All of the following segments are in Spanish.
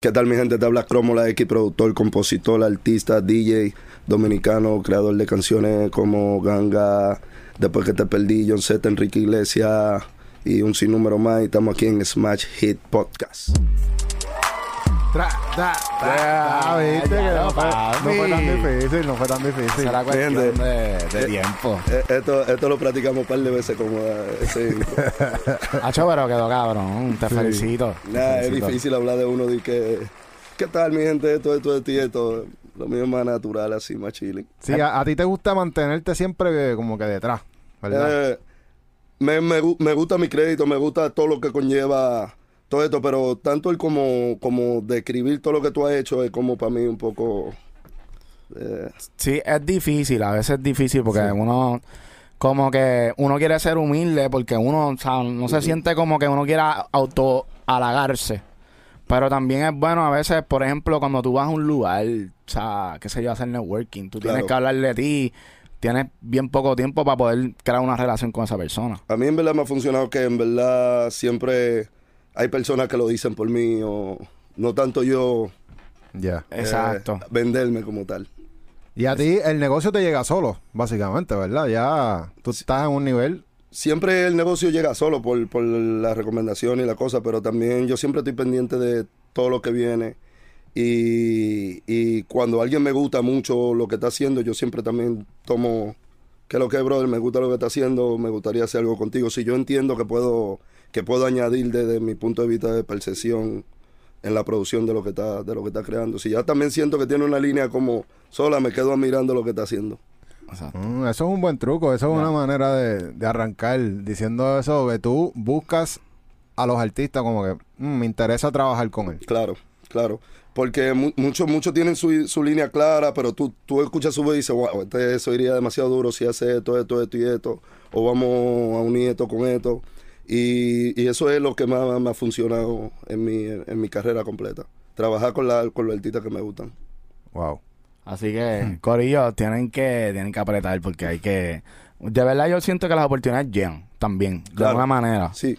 ¿Qué tal mi gente? Te habla Cromola X, productor, compositor, artista, DJ, dominicano, creador de canciones como Ganga, Después que te perdí, John Z, Enrique Iglesias y un sinnúmero más. Y estamos aquí en Smash Hit Podcast. Tra, tra, tra, Ah, viste que no fue, no fue tan difícil, no fue tan difícil. Será cuestión de, de tiempo. Eh, Esto, esto lo practicamos un par de veces como eh, ese intro. Hacho, pero quedó cabrón. Te felicito. Te Nada, es felicito. difícil hablar de uno de que... ¿Qué tal mi gente? Esto, esto, esto y esto. Lo mío es más natural, así, más chilling. Sí, a, a ti te gusta mantenerte siempre eh, como que detrás, ¿verdad? Eh, me, me, me gusta mi crédito, me gusta todo lo que conlleva todo esto, pero tanto el como, como describir todo lo que tú has hecho es como para mí un poco... eh, Sí, es difícil. A veces es difícil porque uno... Como que uno quiere ser humilde porque uno, o sea, no se siente como que uno quiera auto halagarse. Pero también es bueno a veces, por ejemplo, cuando tú vas a un lugar, o sea, qué sé yo, hacer networking, tú tienes que hablar de ti, tienes bien poco tiempo para poder crear una relación con esa persona. a mí en verdad me ha funcionado que en verdad siempre hay personas que lo dicen por mí o no tanto yo Ya. eh, Exacto. venderme como tal. Y a ti el negocio te llega solo, básicamente, ¿verdad? Ya tú estás en un nivel... Siempre el negocio llega solo por, por la recomendación y la cosa, pero también yo siempre estoy pendiente de todo lo que viene. Y, y cuando alguien me gusta mucho lo que está haciendo, yo siempre también tomo, que lo que, brother, me gusta lo que está haciendo, me gustaría hacer algo contigo. Si yo entiendo que puedo, que puedo añadir desde mi punto de vista de percepción en la producción de lo que está, de lo que está creando. Si ya también siento que tiene una línea como sola, me quedo admirando lo que está haciendo. Mm, eso es un buen truco, eso es una manera de, de arrancar diciendo eso, que tú buscas a los artistas como que "Mm, me interesa trabajar con él. Claro, claro. Porque mu- muchos muchos tienen su, su línea clara, pero tú, tú escuchas su voz y dices, wow, este, eso iría demasiado duro si hace esto, esto, esto y esto. O vamos a unir esto con esto. Y, y eso es lo que más me ha funcionado en mi, en mi carrera completa. Trabajar con, la, con los artistas que me gustan. Wow. Así que, Corillo, tienen que, tienen que apretar porque hay que... De verdad yo siento que las oportunidades llegan también, de Claro. alguna manera. Sí.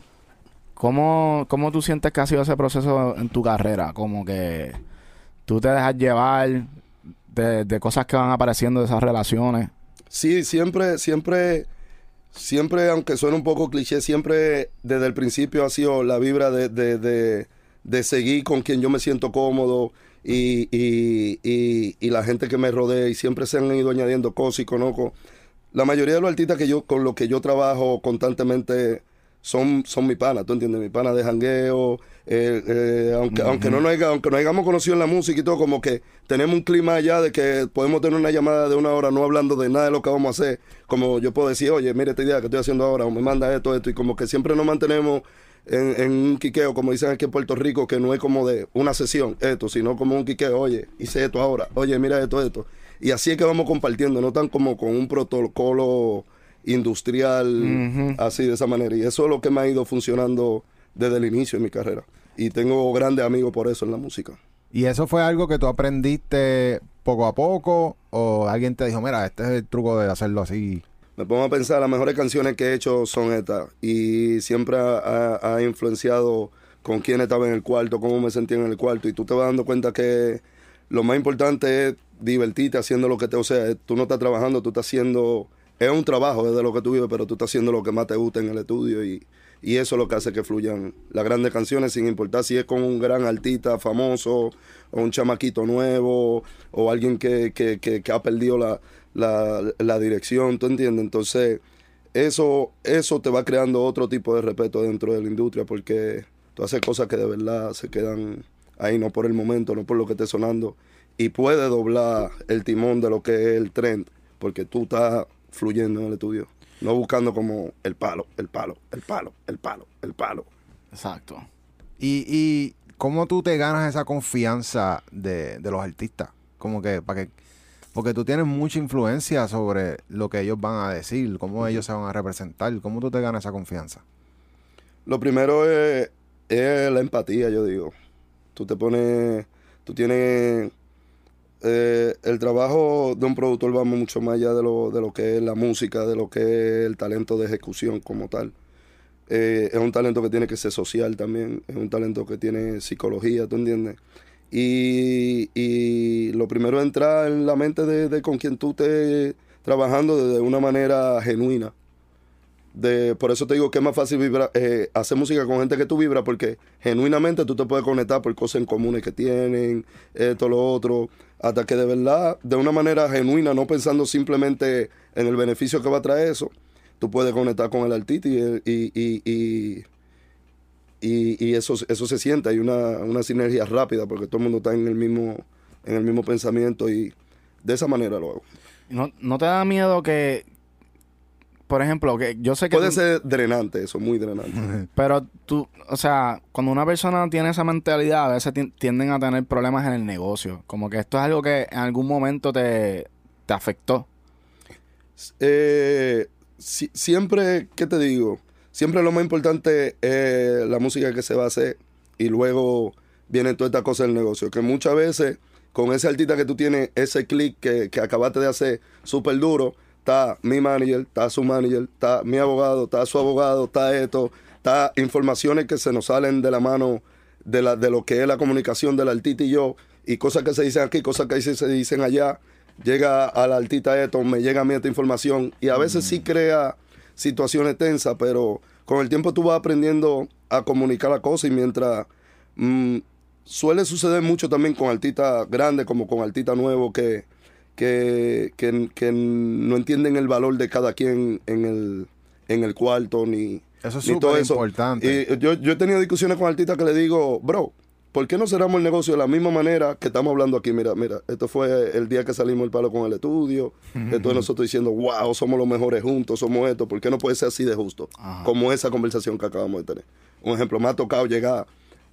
¿Cómo, ¿Cómo tú sientes que ha sido ese proceso en tu carrera? Como que tú te dejas llevar de, de cosas que van apareciendo de esas relaciones. Sí, siempre, siempre, siempre, aunque suene un poco cliché, siempre desde el principio ha sido la vibra de, de, de, de seguir con quien yo me siento cómodo y, y, y, la gente que me rodea y siempre se han ido añadiendo cosas y conozco. La mayoría de los artistas que yo, con los que yo trabajo constantemente son, son mi pana, ¿tú entiendes? Mi pana de jangueo, eh, eh, aunque, aunque, no nos haya- aunque nos hayamos conocido en la música y todo, como que tenemos un clima allá de que podemos tener una llamada de una hora no hablando de nada de lo que vamos a hacer. Como yo puedo decir, oye, mira esta idea que estoy haciendo ahora, o me manda esto, esto, y como que siempre nos mantenemos en, en un quiqueo, como dicen aquí en Puerto Rico, que no es como de una sesión, esto, sino como un quiqueo, oye, hice esto ahora, oye, mira esto, esto. Y así es que vamos compartiendo, no tan como con un protocolo industrial, así de esa manera. Y eso es lo que me ha ido funcionando desde el inicio de mi carrera. Y tengo grandes amigos por eso en la música. ¿Y eso fue algo que tú aprendiste poco a poco o alguien te dijo, mira, este es el truco de hacerlo así? Me pongo a pensar, las mejores canciones que he hecho son estas. Y siempre ha, ha- ha influenciado con quién estaba en el cuarto, cómo me sentía en el cuarto. Y tú te vas dando cuenta que lo más importante es divertirte haciendo lo que te... O sea, tú no estás trabajando, tú estás haciendo... Es un trabajo desde lo que tú vives, pero tú estás haciendo lo que más te gusta en el estudio. Y, y eso es lo que hace que fluyan las grandes canciones, sin importar si es con un gran artista famoso, o un chamaquito nuevo, o alguien que, que, que, ha perdido la, la, la dirección, ¿tú entiendes? Entonces, eso, eso te va creando otro tipo de respeto dentro de la industria, porque tú haces cosas que de verdad se quedan ahí, no por el momento, no por lo que esté sonando, y puede doblar el timón de lo que es el trend, porque tú estás fluyendo en el estudio. No buscando como el palo, el palo, el palo, el palo, el palo. Exacto. ¿Y, y cómo tú te ganas esa confianza de, de los artistas? Como que, para que, porque tú tienes mucha influencia sobre lo que ellos van a decir, cómo ellos se van a representar, ¿cómo tú te ganas esa confianza? Lo primero es, es la empatía, yo digo. Tú te pones, tú tienes, eh, el trabajo de un productor va mucho más allá de lo, de lo que es la música, de lo que es el talento de ejecución como tal. Eh, es un talento que tiene que ser social también, es un talento que tiene psicología, ¿tú entiendes? Y, y lo primero es entrar en la mente de, de con quien tú estés trabajando de una manera genuina. De, por eso te digo que es más fácil vibrar, eh, hacer música con gente que tú vibras, porque genuinamente tú te puedes conectar por cosas en comunes que tienen, esto, lo otro, hasta que de verdad, de una manera genuina, no pensando simplemente en el beneficio que va a traer eso, tú puedes conectar con el artista y, y, y, y, eso, eso se siente, hay una, una sinergia rápida, porque todo el mundo está en el mismo, en el mismo pensamiento y de esa manera lo hago. ¿No, ¿No te da miedo que, por ejemplo, que yo sé que... Puede tú- ser drenante eso, muy drenante. Pero tú, o sea, cuando una persona tiene esa mentalidad, a veces tien- tienden a tener problemas en el negocio. Como que esto es algo que en algún momento te, te afectó. Eh, si- siempre, ¿qué te digo? Siempre lo más importante es la música que se va a hacer y luego vienen todas estas cosas del negocio. Que muchas veces con ese artista que tú tienes, ese click que, que acabaste de hacer súper duro, está mi manager, está su manager, está mi abogado, está su abogado, está esto, está informaciones que se nos salen de la mano de, la, de lo que es la comunicación del artista y yo, y cosas que se dicen aquí, cosas que se dicen allá, llega al artista esto, me llega a mí esta información, y a veces sí crea situaciones tensas, pero con el tiempo tú vas aprendiendo a comunicar la cosa y mientras mm, suele suceder mucho también con artistas grandes como con artistas nuevos que, que, que, que no entienden el valor de cada quien en el, en el cuarto ni, Eso es ni todo eso. importante. Y yo, yo he tenido discusiones con artistas que le digo, bro, ¿por qué no cerramos el negocio de la misma manera que estamos hablando aquí? Mira, mira, esto fue el día que salimos el palo con el estudio. Esto es nosotros diciendo, wow, somos los mejores juntos, somos esto. ¿Por qué no puede ser así de justo? Ajá. Como esa conversación que acabamos de tener. Un ejemplo, me ha tocado llegar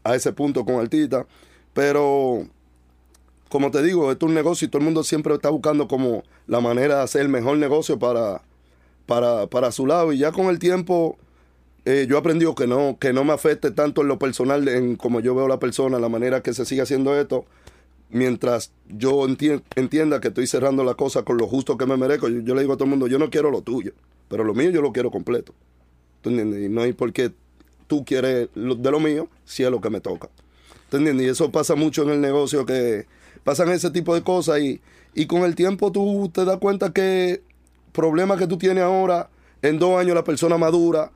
a ese punto con artistas, pero como te digo, esto es un negocio y todo el mundo siempre está buscando como la manera de hacer el mejor negocio para, para, para su lado. Y ya con el tiempo eh, yo he aprendido que no, que no me afecte tanto en lo personal, en como yo veo la persona, la manera que se sigue haciendo esto, mientras yo enti- entienda que estoy cerrando la cosa con lo justo que me merezco. Yo, yo le digo a todo el mundo, yo no quiero lo tuyo, pero lo mío yo lo quiero completo. ¿Tú entiendes? Y no hay por qué tú quieres lo- de lo mío si es lo que me toca. ¿Tú entiendes? Y eso pasa mucho en el negocio, que pasan ese tipo de cosas y, y con el tiempo tú te das cuenta que problemas que tú tienes ahora, en dos años la persona madura,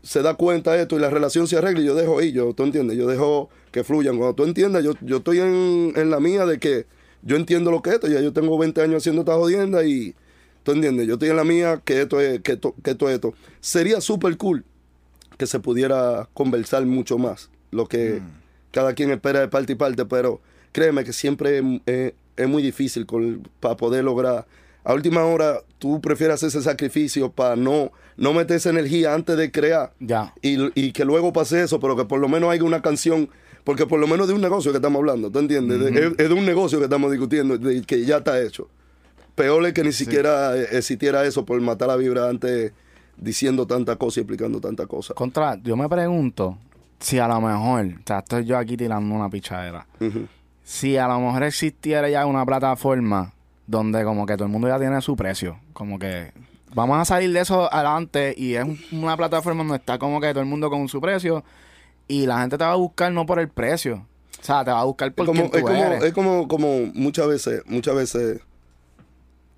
se da cuenta de esto y la relación se arregla y yo dejo ahí, yo, ¿tú entiendes? Yo dejo que fluyan. Cuando tú entiendas, yo, yo estoy en, en la mía de que yo entiendo lo que es esto, ya yo tengo 20 años haciendo esta jodienda y, ¿tú entiendes? Yo estoy en la mía que esto es, que esto, que esto es esto. Sería súper cool que se pudiera conversar mucho más, lo que cada quien espera de parte y parte, pero créeme que siempre es, es- es muy difícil con- para poder lograr. A última hora, tú prefieres hacer ese sacrificio para no, no meter esa energía antes de crear Ya. y, y que luego pase eso, pero que por lo menos haya una canción, porque por lo menos de un negocio que estamos hablando, ¿tú entiendes? De- es, es de un negocio que estamos discutiendo, de- que ya está hecho. Peor es que ni siquiera eh, existiera eso por matar la vibra antes diciendo tanta cosa y explicando tanta cosa. Contra, yo me pregunto si a lo mejor, o sea, estoy yo aquí tirando una pichadera. Si a lo mejor existiera ya una plataforma donde como que todo el mundo ya tiene su precio, como que vamos a salir de eso adelante y es un- una plataforma donde está como que todo el mundo con su precio y la gente te va a buscar no por el precio, o sea, te va a buscar por Es como, tú es como, eres. es como, como muchas veces, muchas veces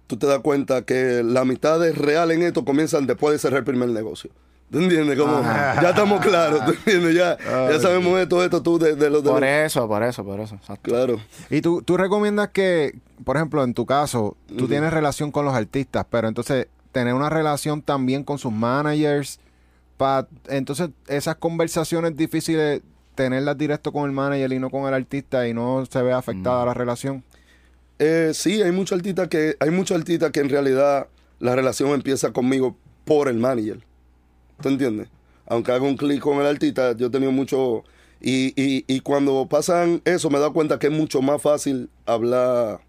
tú te das cuenta que la mitad de real en esto comienzan después de cerrar el primer negocio. ¿Tú entiendes? Como, Ajá. ya estamos claros, ¿tú entiendes? Ya, ya sabemos esto, esto, tú, de, de los de Por los- eso, por eso, por eso. exacto. Claro. Y tú, tú recomiendas que, por ejemplo, en tu caso, tú tienes relación con los artistas, pero entonces tener una relación también con sus managers, para entonces esas conversaciones difíciles tenerlas directo con el manager y no con el artista y no se ve afectada la relación. Eh, sí, hay muchos artistas que, hay muchos artistas que en realidad la relación empieza conmigo por el manager. ¿Tú entiendes? Aunque haga un clic con el artista, yo he tenido mucho... Y, y, y cuando pasan eso, me he dado cuenta que es mucho más fácil hablar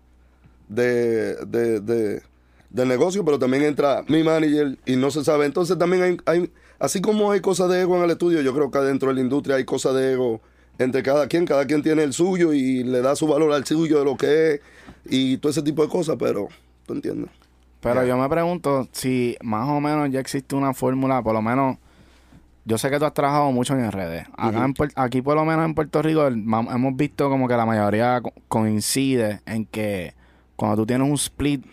de, de, de, negocio, pero también entra mi manager y no se sabe. Entonces también hay, hay, así como hay cosas de ego en el estudio, yo creo que dentro de la industria hay cosas de ego entre cada quien, cada quien tiene el suyo y le da su valor al suyo de lo que es y todo ese tipo de cosas, pero tú entiendes. Pero yo me pregunto si más o menos ya existe una fórmula, por lo menos yo sé que tú has trabajado mucho en redes. Acá en aquí por lo menos en Puerto Rico el- hemos visto como que la mayoría co- coincide en que cuando tú tienes un split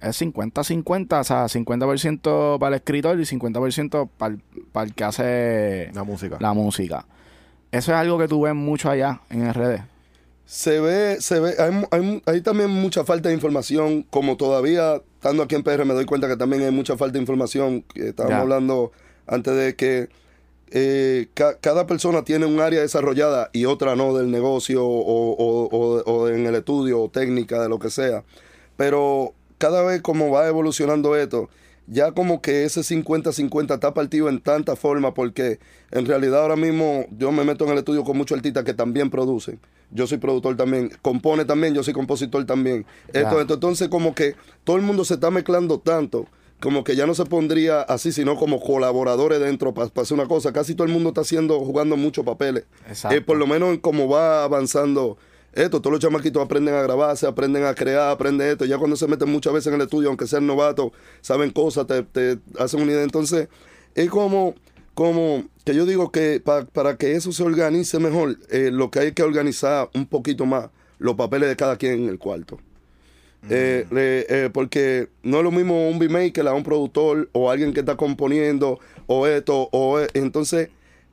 es 50-50, o sea, 50% para el escritor y 50% para el, para el que hace La música. la música. Eso es algo que tú ves mucho allá en redes. Se ve, se ve, hay, hay- hay también mucha falta de información, como todavía estando aquí en PR me doy cuenta que también hay mucha falta de información, estábamos Ya. hablando antes de que eh, ca- cada persona tiene un área desarrollada y otra no del negocio o, o- o- o en el estudio o técnica, de lo que sea. Pero cada vez como va evolucionando esto, ya como que ese 50-50 está partido en tanta forma porque en realidad ahora mismo yo me meto en el estudio con muchos artistas que también producen. Yo soy productor también, compone también, yo soy compositor también. Esto, Ya. esto, entonces como que todo el mundo se está mezclando tanto como que ya no se pondría así, sino como colaboradores dentro para hacer una cosa. Casi todo el mundo está haciendo, jugando muchos papeles. Exacto. Eh, por lo menos en cómo va avanzando esto. Todos los chamaquitos aprenden a grabarse, aprenden a crear, aprenden esto. Ya cuando se meten muchas veces en el estudio, aunque sean novatos, saben cosas, te, te hacen una idea. Entonces, es como, como que yo digo que pa- para que eso se organice mejor, eh, lo que hay que organizar un poquito más los papeles de cada quien en el cuarto. Eh, le- eh, porque no es lo mismo un beatmaker a un productor o alguien que está componiendo o esto o e- entonces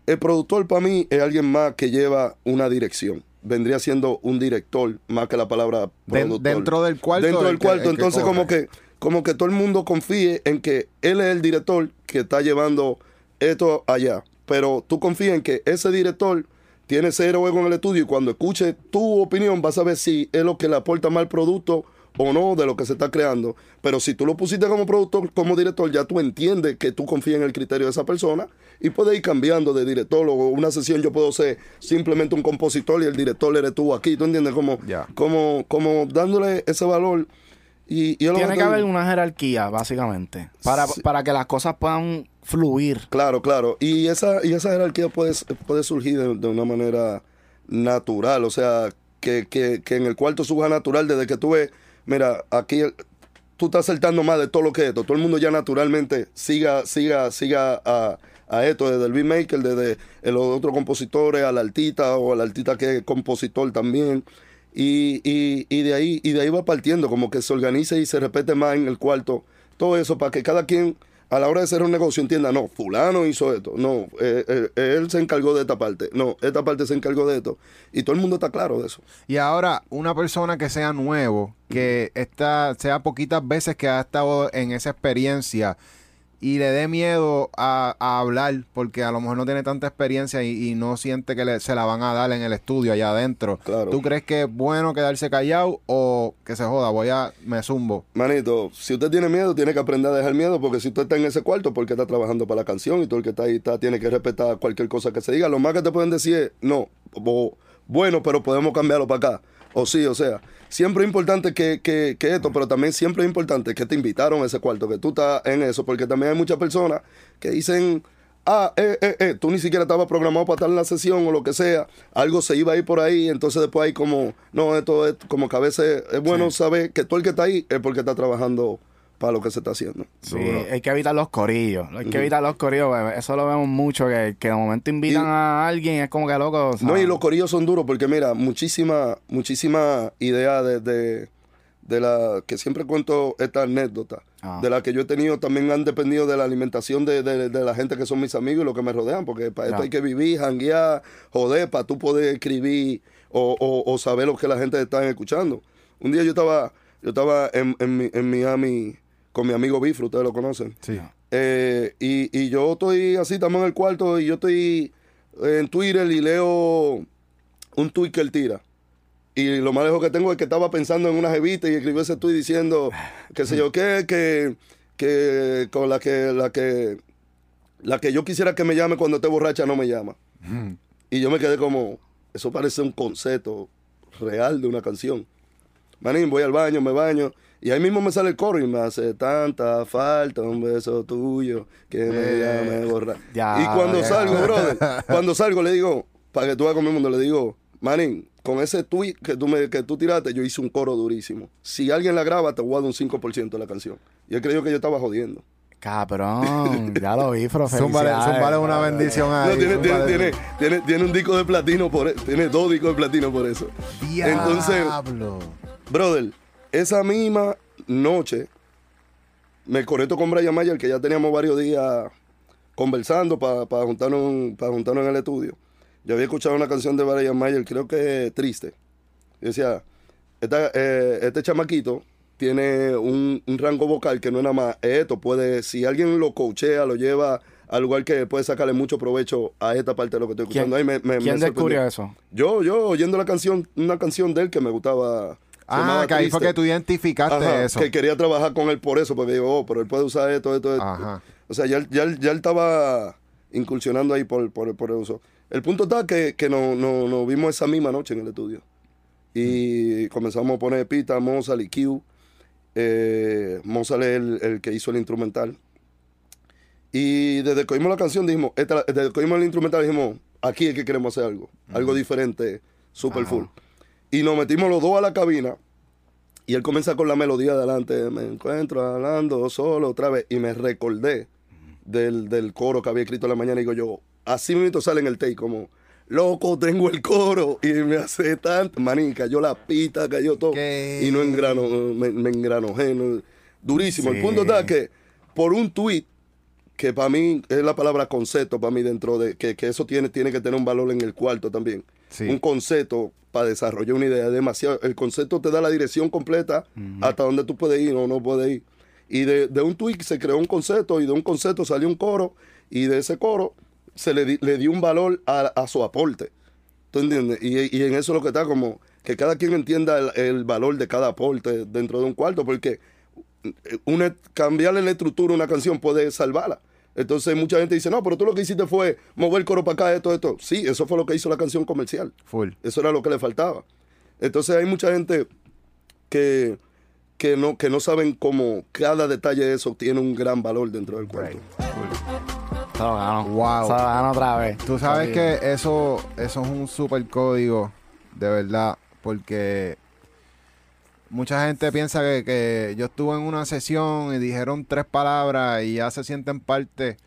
el productor para mí es alguien más que lleva una dirección vendría siendo un director más que la palabra dentro del cuarto, dentro el del cuarto que entonces como que como que todo el mundo confíe en que él es el director que está llevando esto allá. Pero tú confías en que ese director tiene cero ego en el estudio y cuando escuche tu opinión vas a ver si es lo que le aporta más al producto o no de lo que se está creando. Pero si tú lo pusiste como productor, como director, ya tú entiendes que tú confías en el criterio de esa persona y puedes ir cambiando de director. O una sesión yo puedo ser simplemente un compositor y el director eres tú aquí. ¿Tú entiendes? Como, Ya. como, como dándole ese valor. Y, y Tiene que haber una jerarquía, básicamente, para, Sí. para que las cosas puedan fluir. Claro, claro. Y esa, y esa jerarquía puede, puede surgir de, de una manera natural. O sea, que, que, que en el cuarto surja natural desde que tú ves, mira, aquí tú estás saltando más de todo lo que es esto. Todo el mundo ya naturalmente siga, siga, siga a, a esto, desde el beatmaker, desde los otros compositores, al artista o al artista que es compositor también. Y, y, y de ahí, y de ahí va partiendo, como que se organice y se repete más en el cuarto. Todo eso para que cada quien a la hora de hacer un negocio entienda, no, fulano hizo esto, no, eh, eh, él se encargó de esta parte, no, esta parte se encargó de esto. Y todo el mundo está claro de eso. Y ahora, una persona que sea nuevo, que está, sea poquitas veces que ha estado en esa experiencia y le dé miedo a, a hablar, porque a lo mejor no tiene tanta experiencia y, y no siente que le- se la van a dar en el estudio allá adentro. Claro. ¿Tú crees que es bueno quedarse callado o que se joda? Voy a, me zumbo. Manito, si usted tiene miedo, tiene que aprender a dejar miedo, porque si usted está en ese cuarto, porque está trabajando para la canción y todo el que está ahí está, tiene que respetar cualquier cosa que se diga. Lo más que te pueden decir es, no, o, bueno, pero podemos cambiarlo para acá. O sí, o sea, siempre es importante que, que, que esto, pero también siempre es importante que te invitaron a ese cuarto, que tú estás en eso, porque también hay muchas personas que dicen, ah, eh, eh, eh, tú ni siquiera estabas programado para estar en la sesión o lo que sea, algo se iba a ir por ahí, entonces después hay como, no, esto es como que a veces es bueno saber que todo el que está ahí es porque está trabajando para lo que se está haciendo. Sí, hay que evitar los corillos. Hay que evitar los corillos. bebé. Eso lo vemos mucho, que, que de momento invitan Y- a alguien y es como que loco. o sea, No, y los corillos son duros porque mira, muchísima, muchísima idea de, de, de la que siempre cuento esta anécdota, Ah. de la que yo he tenido, también han dependido de la alimentación de, de- de la gente que son mis amigos y los que me rodean, porque para esto hay que vivir, janguear, joder, para tú poder escribir o, o- o saber lo que la gente está escuchando. Un día yo estaba, yo estaba en, en, Mi- en Miami con mi amigo Bifro, ustedes lo conocen. Sí. Eh, y, y yo estoy así, estamos en el cuarto y yo estoy en Twitter y leo un tweet que él tira. Y lo más lejos que tengo es que estaba pensando en una jevita y escribió ese tweet diciendo, qué sé yo qué, que, que con la que, la que, la que yo quisiera que me llame cuando esté borracha no me llama. Y yo me quedé como, eso parece un concepto real de una canción. Manín, voy al baño, me baño. Y ahí mismo me sale el coro y me hace tanta falta un beso tuyo que me Eh, llame borra. ya, y cuando ya. salgo, brother, cuando salgo le digo, para que tú veas con mi mundo, le digo, Manín, con ese tweet que tú, me, que tú tiraste, yo hice un coro durísimo. Si alguien la graba, te guardo un 5% de la canción. Y él creyó que yo estaba jodiendo. Cabrón, ya lo vi, profe. Zúmbale, una bendición ahí. No, tiene, tiene, tiene, tiene, tiene un disco de platino por eso. Tiene dos discos de platino por eso. Entonces, Diablo. brother, esa misma noche me conecto con Brian Mayer, que ya teníamos varios días conversando para juntarnos, para juntarnos en el estudio. Yo había escuchado una canción de Brian Mayer, creo que triste. Y decía, esta- eh, este chamaquito tiene un, un rango vocal que no es nada más esto. Puede, si alguien lo coachea, lo lleva al lugar que puede sacarle mucho provecho a esta parte de lo que estoy ¿Quién, escuchando. Ahí me- me- me quién descubrió sorprendió. eso? Yo, yo oyendo la canción, una canción de él que me gustaba. Ah, que ahí fue que tú identificaste Ajá, eso. Que quería trabajar con él por eso, porque digo, oh, pero él puede usar esto, esto, esto. Ajá. O sea, ya, él- ya, ya él estaba incursionando ahí por, por, por el uso. El punto está que, que nos no, nos vimos esa misma noche en el estudio. Y comenzamos a poner pita, Mozart y Q. Eh, Mozart es el, el que hizo el instrumental. Y desde que oímos la canción dijimos, esta- desde que oímos el instrumental dijimos, aquí es que queremos hacer algo. Algo diferente, super full. Y nos metimos los dos a la cabina. Y él comienza con la melodía de adelante. Me encuentro hablando solo otra vez. Y me recordé del, del coro que había escrito en la mañana. Y digo yo, así mismo sale en el take como, loco, tengo el coro. Y me hace tanto. Maní, cayó la pita, cayó todo. ¿Qué? Y no engrano, me, me engranojé. no- durísimo. El punto está que por un tweet que para mí es la palabra concepto para mí dentro de que, que eso tiene, tiene que tener un valor en el cuarto también. Sí. Un concepto para desarrollar una idea. Demasiado. El concepto te da la dirección completa hasta donde tú puedes ir o no puedes ir. Y de, de un tweet se creó un concepto y de un concepto salió un coro y de ese coro se le, di- le dio un valor a, a su aporte. ¿Tú entiendes? Y, y en eso es lo que está como que cada quien entienda el, el valor de cada aporte dentro de un cuarto porque una, cambiarle la estructura a una canción puede salvarla. Entonces mucha gente dice, no, pero tú lo que hiciste fue mover el coro para acá, esto, esto. Sí, eso fue lo que hizo la canción comercial. Full. Eso era lo que le faltaba. Entonces hay mucha gente que, que, no, que no saben cómo cada detalle de eso tiene un gran valor dentro del. Se lo ganó. Wow. Se lo ganó otra vez. Tú sabes que eso, eso es un super código, de verdad, porque mucha gente piensa que, que yo estuve en una sesión y dijeron tres palabras y ya se sienten parte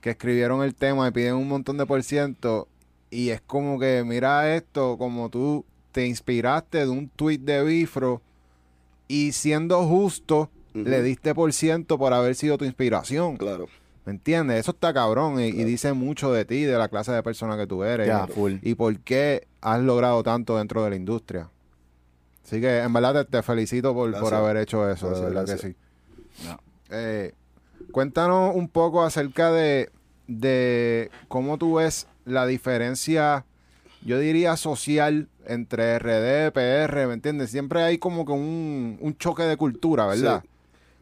que escribieron el tema y piden un montón de por ciento y es como que mira esto como tú te inspiraste de un tweet de Bifro y siendo justo le diste por ciento por haber sido tu inspiración. Claro. ¿Me entiendes? Eso está cabrón y, y dice mucho de ti, de la clase de persona que tú eres. Ya, y, full. y por qué has logrado tanto dentro de la industria. Así que en verdad te, te felicito por, por haber hecho eso, Gracias, de verdad gracias. que sí. Eh, cuéntanos un poco acerca de, de cómo tú ves la diferencia, yo diría social, entre RD, PR, ¿me entiendes? Siempre hay como que un, un choque de cultura, ¿verdad? Sí.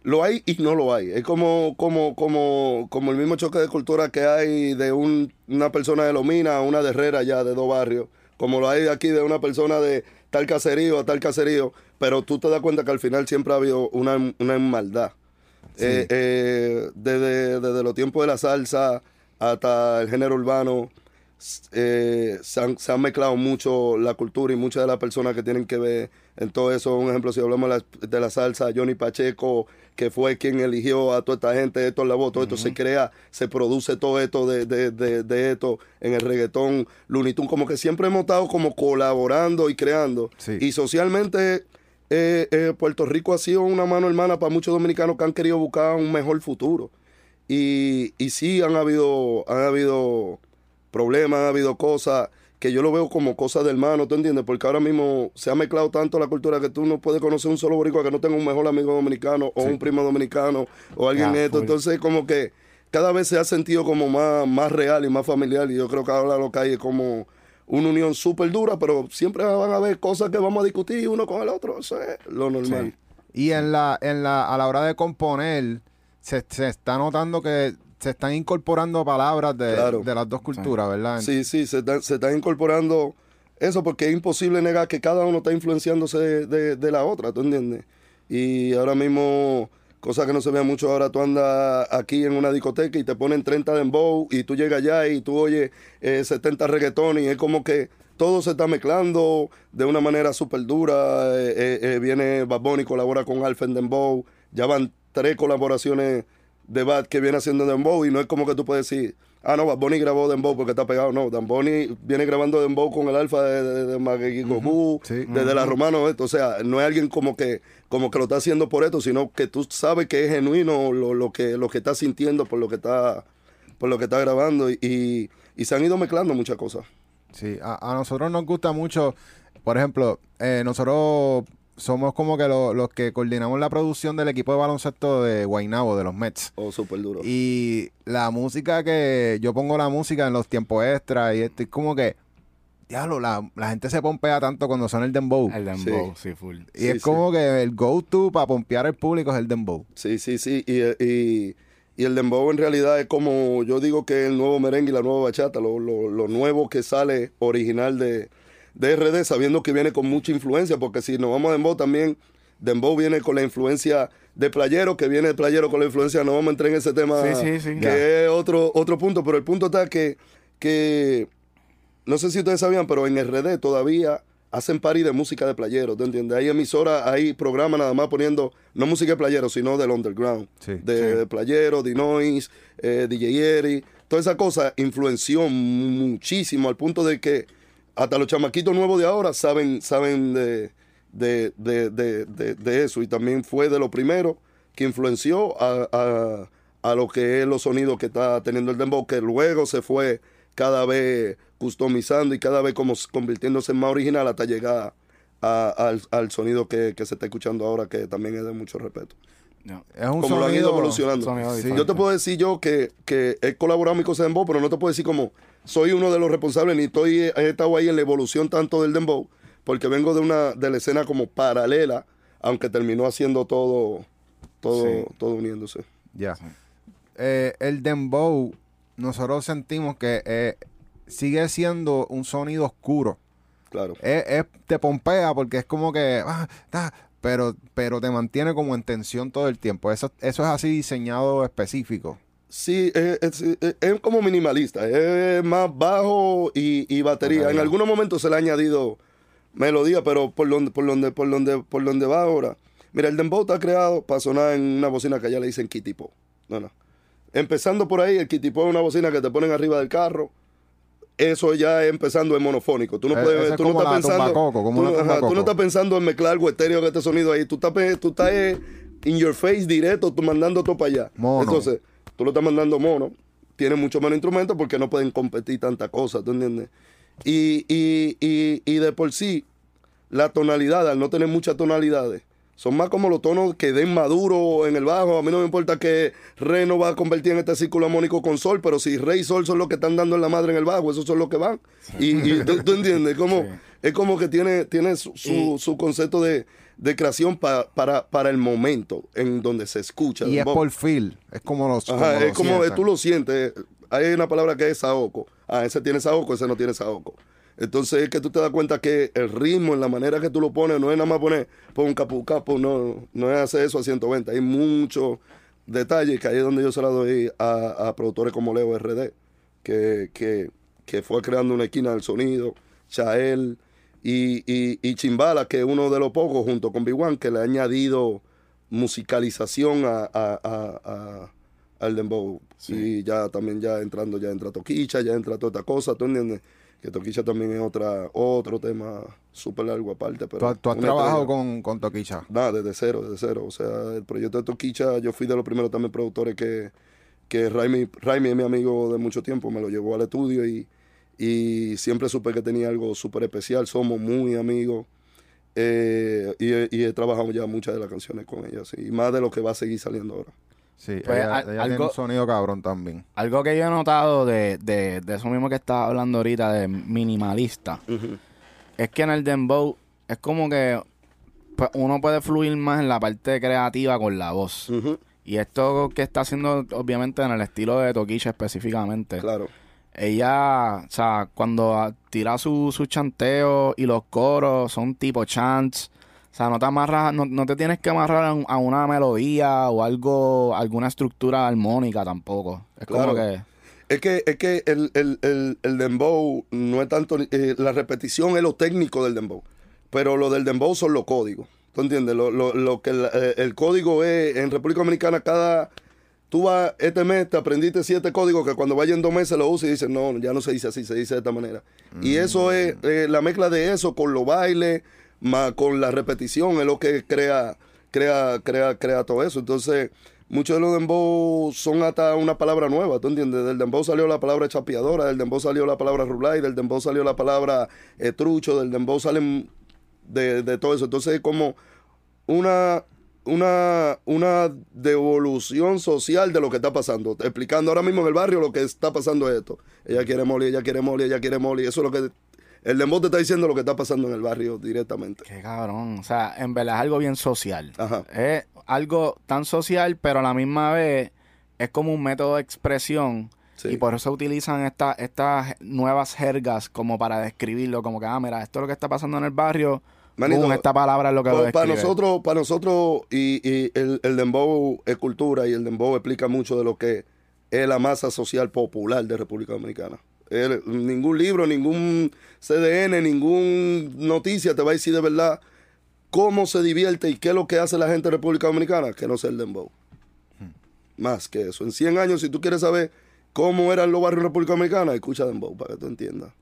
Lo hay y no lo hay. Es como, como, como, como el mismo choque de cultura que hay de un- una persona de Lomina a una de Herrera ya de dos barrios. Como lo hay aquí de una persona de tal caserío a tal caserío. Pero tú te das cuenta que al final siempre ha habido una, una maldad. Eh, eh, desde, desde los tiempos de la salsa hasta el género urbano, eh, se, han, se han mezclado mucho la cultura y muchas de las personas que tienen que ver en todo eso. Un ejemplo, si hablamos de la, de la salsa, Johnny Pacheco, que fue quien eligió a toda esta gente, esto es la voz, todo esto se crea, se produce todo esto de, de, de, de esto en el reggaetón, Looney Tunes, como que siempre hemos estado como colaborando y creando. Sí. Y socialmente eh, eh, Puerto Rico ha sido una mano hermana para muchos dominicanos que han querido buscar un mejor futuro. Y, y sí han habido, han habido problemas, han habido cosas que yo lo veo como cosas de hermano, ¿tú entiendes? Porque ahora mismo se ha mezclado tanto la cultura que tú no puedes conocer un solo boricua que no tenga un mejor amigo dominicano o un primo dominicano o alguien Ya, esto. full. Entonces como que cada vez se ha sentido como más, más real y más familiar y yo creo que ahora lo que hay es como una unión súper dura, pero siempre van a haber cosas que vamos a discutir uno con el otro, eso es lo normal. Y en la, en la, a la hora de componer, se, se está notando que se están incorporando palabras de, Claro. de las dos culturas, ¿verdad? Sí, sí, se está, se está incorporando eso porque es imposible negar que cada uno está influenciándose de, de- de la otra, ¿tú entiendes? Y ahora mismo, cosa que no se ve mucho ahora, tú andas aquí en una discoteca y te ponen 30 dembow y tú llegas allá y tú oyes eh, 70 reggaetón y es como que todo se está mezclando de una manera súper dura. eh, eh, eh, viene Bad Bunny, colabora con Alfen Dembow, ya van tres colaboraciones de Bad que viene haciendo Dembow y no es como que tú puedes decir, ah, no, Bad Bunny grabó Dembow porque está pegado. No, Dan Bunny viene grabando Dembow con el alfa de, de, de Maggie Goku, Sí. desde la Romano, esto. O sea, no es alguien como que, como que lo está haciendo por esto, sino que tú sabes que es genuino lo, lo que, lo que está sintiendo por lo que está, por lo que está grabando y, y, y se han ido mezclando muchas cosas. Sí, a, a nosotros nos gusta mucho, por ejemplo, eh, nosotros somos como que lo- los que coordinamos la producción del equipo de baloncesto de Guaynabo, de los Mets. Oh, súper duro. Y la música que yo pongo la música en los tiempos extras y esto es como que, diablo, la, la gente se pompea tanto cuando suena el dembow. El dembow, sí, full. y Sí, es sí. como que el go-to para pompear al público es el dembow. Sí, sí, sí. Y, y, y el dembow en realidad es como, yo digo que el nuevo merengue y la nueva bachata, lo, lo, lo nuevo que sale original de, de RD, sabiendo que viene con mucha influencia, porque si nos vamos a dembow también, dembow viene con la influencia de playero, que viene de playero con la influencia, no vamos a entrar en ese tema, Sí, sí, sí. que Ya. es otro, otro punto, pero el punto está que, que, no sé si ustedes sabían, pero en RD todavía hacen party de música de playero, ¿tú entiendes? Hay emisoras, hay programas nada más poniendo, no música de playero, sino del underground, Sí. de, de playero, de noise, eh, DJ Eri, toda esa cosa influenció muchísimo al punto de que hasta los chamaquitos nuevos de ahora saben, saben de, de, de, de, eso y también fue de lo primero que influenció a, a, a lo que es los sonidos que está teniendo el dembow, que luego se fue cada vez customizando y cada vez como convirtiéndose en más original hasta llegar a- al, al sonido que, que se está escuchando ahora, que también es de mucho respeto. No. Es un Como lo han ido evolucionando. Sí. Yo te puedo decir yo que, que he colaborado en mi cosa de dembow, pero no te puedo decir como soy uno de los responsables, ni estoy, he estado ahí en la evolución tanto del dembow, porque vengo de una de la escena como paralela, aunque terminó haciendo todo, todo, Sí. todo uniéndose. Ya. Eh, el dembow, nosotros sentimos que eh, sigue siendo un sonido oscuro. Claro. Es, es- te pompea porque es como que, ah, pero, pero te mantiene como en tensión todo el tiempo. Eso, eso es así diseñado específico. Sí, es, es- es- es como minimalista, es más bajo y, y batería. En algunos momentos se le ha añadido melodía, pero por donde, por donde, por donde, por donde va ahora. Mira, el dembow está creado para sonar en una bocina que allá le dicen Kitty Pop. No, no. Empezando por ahí, el Kitty Pop es una bocina que te ponen arriba del carro. Eso ya es empezando en monofónico. Tú no Eh, puedes, tú no estás pensando, tú, ajá, no estás pensando en mezclar algo estéreo que este sonido ahí. Tú estás, pe- tú estás eh, in your face directo, tú mandando todo para allá. Mono. Entonces, tú lo estás mandando mono. Tiene mucho menos instrumentos porque no pueden competir tantas cosas, ¿tú entiendes? Y, y, y, y de por sí, la tonalidad, al no tener muchas tonalidades, son más como los tonos que den maduro en el bajo. A mí no me importa que re no va a convertir en este círculo armónico con sol, pero si re y sol son los que están dando en la madre en el bajo, esos son los que van. Y, y tú, tú entiendes, como, Sí. es como que tiene, tiene su, su concepto de, de creación pa- para, para el momento en donde se escucha. Y es por feel. Es como los. Ajá, es como sientan. tú lo sientes. Hay una palabra que es saoco. Ah, ese tiene saoco, ese no tiene saoco. Entonces es que tú te das cuenta que el ritmo, en la manera que tú lo pones, no es nada más poner pon un capu capu, no, no es hacer eso a 120. Hay muchos detalles que ahí es donde yo se la doy a, a productores como Leo RD, que, que, que fue creando una esquina del sonido, Chael y, y, y Chimbala, que es uno de los pocos, junto con B1, que le ha añadido musicalización a, a, a- a- al dembow. Y ya también ya entrando, ya entra Toquicha, ya entra toda esta cosa, ¿tú entiendes? Que Toquicha también es otra, otro tema súper largo aparte. Pero ¿Tú, has- tú has una trabajado con, con Toquicha. Nada, desde cero, desde cero. O sea, el proyecto de Toquicha, yo fui de los primeros también productores que, que Raimi, Raimi es mi amigo de mucho tiempo, me lo llevó al estudio y, y siempre supe que tenía algo súper especial. Somos muy amigos eh, y, he- y he trabajado ya muchas de las canciones con ella, sí, y más de lo que va a seguir saliendo ahora. Sí, Pues, ella, al- ella tiene algo- un sonido cabrón también. Algo que yo he notado de, de, de eso mismo que estaba hablando ahorita, de minimalista, es que en el dembow es como que pues, uno puede fluir más en la parte creativa con la voz. Y esto que está haciendo, obviamente, en el estilo de Toquicha específicamente. Claro. Ella, o sea, cuando tira su, su chanteo y los coros son tipo chants. O sea, no te amarras, no, no te tienes que amarrar a, un- a una melodía o algo, alguna estructura armónica tampoco. Es como Claro. que... Es que, es que el, el, el, el dembow no es tanto, eh, la repetición es lo técnico del dembow, pero lo del dembow son los códigos. ¿Tú entiendes? Lo, lo, lo que el, eh, el código es, en República Dominicana cada, tú vas, este mes te aprendiste siete códigos que cuando vayan dos meses lo usas y dices, no, ya no se dice así, se dice de esta manera. Y eso es, eh, la mezcla de eso con los bailes, más con la repetición, es lo que crea, crea, crea, crea todo eso. Entonces, muchos de los dembow son hasta una palabra nueva, ¿tú entiendes? Del dembow salió la palabra chapeadora, del dembow salió la palabra rulay, del dembow salió la palabra eh, trucho, del dembow salen de, de todo eso. Entonces, es como una una, una devolución social de lo que está pasando. Explicando ahora mismo en el barrio lo que está pasando es esto. Ella quiere moli, ella quiere moli, ella quiere moli. Eso es lo que... El dembow te está diciendo lo que está pasando en el barrio directamente. Qué cabrón. O sea, en verdad es algo bien social. Ajá. Es algo tan social, pero a la misma vez es como un método de expresión. Sí. Y por eso utilizan esta- estas nuevas jergas como para describirlo. Como que, ah, mira, esto es lo que está pasando en el barrio. Manito, Boom, esta palabra es lo que lo Pa- para nosotros, para nosotros y, y el, el dembow es cultura y el dembow explica mucho de lo que es la masa social popular de República Dominicana. El- ningún libro, ningún CDN, ningún noticia te va a decir de verdad cómo se divierte y qué es lo que hace la gente de República Dominicana, que no sea el dembow. Más que eso. En 100 años, si tú quieres saber cómo eran los barrios de República Dominicana, escucha dembow para que tú entiendas.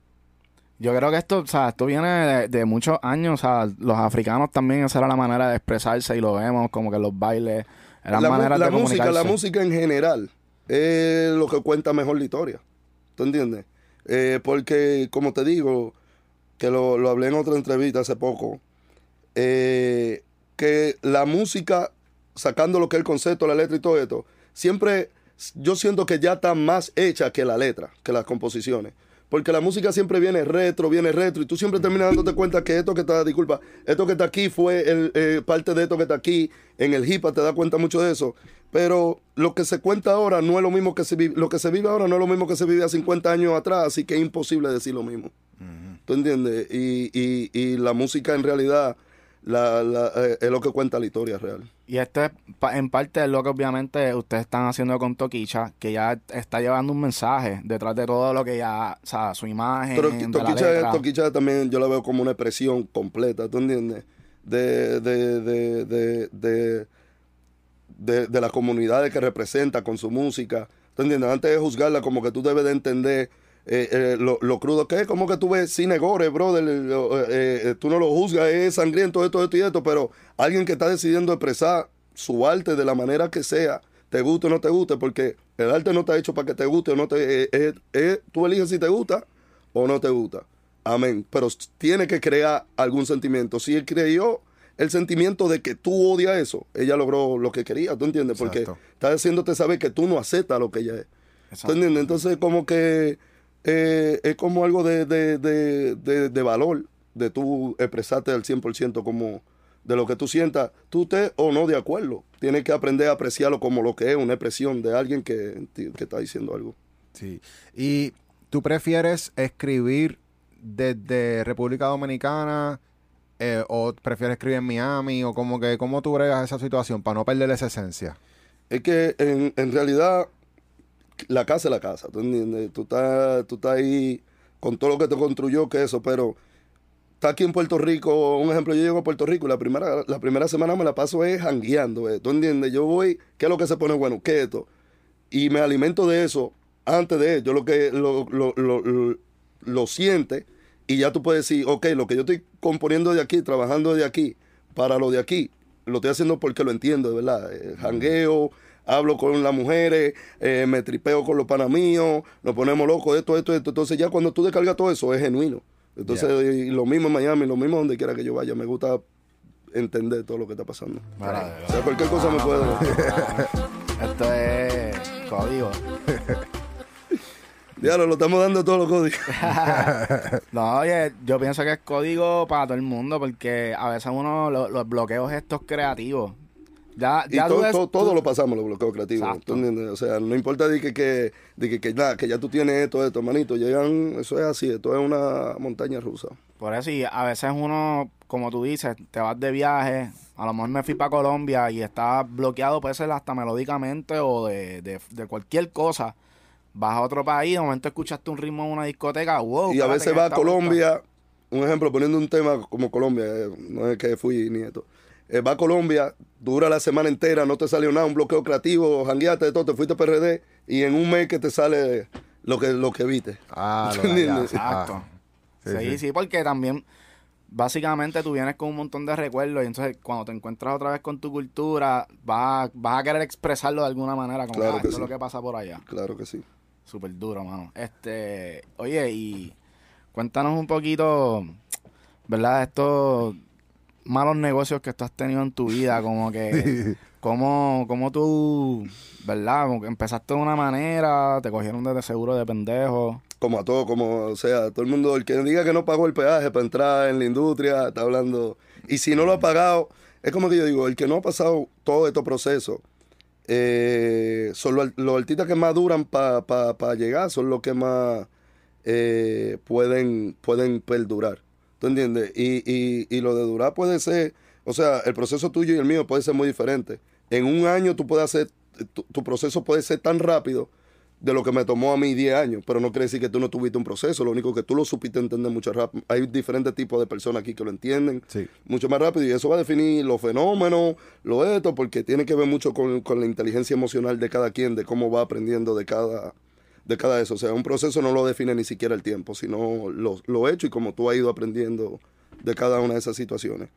Yo creo que esto, o sea, esto viene de, de muchos años. O sea, los africanos también, esa era la manera de expresarse y lo vemos como que los bailes eran la, maneras la de música, la música en general es lo que cuenta mejor la historia. ¿Tú entiendes? Eh, porque, como te digo, que lo, lo hablé en otra entrevista hace poco, eh, que la música, sacando lo que es el concepto, la letra y todo esto, siempre yo siento que ya está más hecha que la letra, que las composiciones. Porque la música siempre viene retro, viene retro, y tú siempre terminas dándote cuenta que esto que está, disculpa, esto que está aquí fue el, eh, parte de esto que está aquí. En el hip hop te das cuenta mucho de eso. Pero lo que se cuenta ahora no es lo mismo que se vive, lo que se vive ahora no es lo mismo que se vivía 50 años atrás, así que es imposible decir lo mismo. ¿Tú entiendes? Y, y, y la música en realidad la, la, eh, es lo que cuenta la historia real. Y esto es pa- en parte es lo que obviamente ustedes están haciendo con Toquicha, que ya está llevando un mensaje detrás de todo lo que ya, o sea, su imagen, Pero de la Toquicha, letra. Toquicha también yo la veo como una expresión completa, ¿tú entiendes? De, de, de, de, de, de, de las comunidades que representa con su música. ¿Tú entiendes? Antes de juzgarla, como que tú debes de entender eh, eh, lo, lo crudo que es. Como que tú ves cine gore, brother. eh, eh, eh, tú no lo juzgas, es sangriento, esto, esto y esto, pero alguien que está decidiendo expresar su arte de la manera que sea, te guste o no te guste, porque el arte no está hecho para que te guste o no te... eh, tú eliges si te gusta o no te gusta. Amén. Pero tiene que crear algún sentimiento. Si él creyó el sentimiento de que tú odias eso, ella logró lo que quería, ¿tú entiendes? Porque Exacto. está haciéndote saber que tú no aceptas lo que ella es. ¿Tú entiendes? Entonces, como que eh, es como algo de, de, de, de, de valor, de tú expresarte al 100% como de lo que tú sientas, tú estés o no de acuerdo. Tienes que aprender a apreciarlo como lo que es, una expresión de alguien que, que está diciendo algo. Sí. ¿Y tú prefieres escribir desde República Dominicana eh, o prefieres escribir en Miami o como que cómo tú bregas esa situación para no perder esa esencia? Es que en, en realidad la casa es la casa, ¿tú entiendes? Tú estás, tú estás ahí con todo lo que te construyó, que eso, pero está aquí en Puerto Rico, un ejemplo, yo llego a Puerto Rico y la primera, la primera semana me la paso es jangueando, eh, ¿tú entiendes? Yo voy, ¿qué es lo que se pone bueno? ¿Qué es esto? Y me alimento de eso antes de yo lo que lo, lo, lo, lo, siente y ya tú puedes decir, ok, lo que yo estoy componiendo de aquí, trabajando de aquí, para lo de aquí, lo estoy haciendo porque lo entiendo, de verdad. Eh, jangueo, hablo con las mujeres, eh, me tripeo con los panamíos, nos ponemos locos, esto, esto, esto. Entonces ya cuando tú descargas todo eso es genuino. Entonces, lo mismo en Miami, lo mismo donde quiera que yo vaya, me gusta entender todo lo que está pasando. O sea, cualquier cosa me puede... Esto es código. Diablo, lo estamos dando todos los códigos. No, oye, yo pienso que es código para todo el mundo porque a veces uno, lo- los bloqueos estos creativos. Ya, Y ya todo, ves- todo, todo lo pasamos, los bloqueos creativos. Exacto. ¿tú entiendes? O sea, no importa de que, que, de que, que, nada, que ya tú tienes esto, esto, manito. Llegan, eso es así, esto es una montaña rusa. Por eso, y a veces uno, como tú dices, te vas de viaje. A lo mejor me fui para Colombia y está bloqueado, puede ser hasta melódicamente o de, de, de cualquier cosa. Vas a otro país, de momento escuchaste un ritmo en una discoteca, wow. y a veces que va a Colombia, un ejemplo, poniendo un tema como Colombia, eh, no es que fui ni esto. Eh, va a Colombia, dura la semana entera, no te salió nada, un bloqueo creativo, jangueaste de todo, te fuiste a PRD y en un mes que te sale lo que, lo que viste. Ah, lo ¿Tú de allá. entiendes? Exacto. Ah, sí, sí, sí, sí. porque también básicamente tú vienes con un montón de recuerdos y entonces cuando te encuentras otra vez con tu cultura vas, vas a querer expresarlo de alguna manera como Claro ah, que esto sí. es lo que pasa por allá. Claro que sí. Súper duro, mano. Este, oye, y cuéntanos un poquito, ¿verdad? Estos malos negocios que tú has tenido en tu vida, como que, cómo, cómo tú, ¿verdad? Como que empezaste de una manera, te cogieron de seguro de pendejo. Como a todo, como, o sea, todo el mundo, el que diga que no pagó el peaje para entrar en la industria, está hablando. Y si no lo ha pagado, es como que yo digo, el que no ha pasado todo estos procesos, eh, son los, los artistas que más duran para llegar, son los que más eh, pueden, pueden perdurar. ¿Tú entiendes? Y, y, y lo de durar puede ser, o sea, el proceso tuyo y el mío puede ser muy diferente. En un año tú puedes hacer, tu, tu proceso puede ser tan rápido de lo que me tomó a mí 10 años, pero no quiere decir que tú no tuviste un proceso, lo único que tú lo supiste entender mucho rápido. Hay diferentes tipos de personas aquí que lo entienden Sí. mucho más rápido y eso va a definir los fenómenos, lo esto, porque tiene que ver mucho con, con la inteligencia emocional de cada quien, de cómo va aprendiendo de cada, de cada eso. O sea, un proceso no lo define ni siquiera el tiempo, sino lo, lo hecho y cómo tú has ido aprendiendo de cada una de esas situaciones.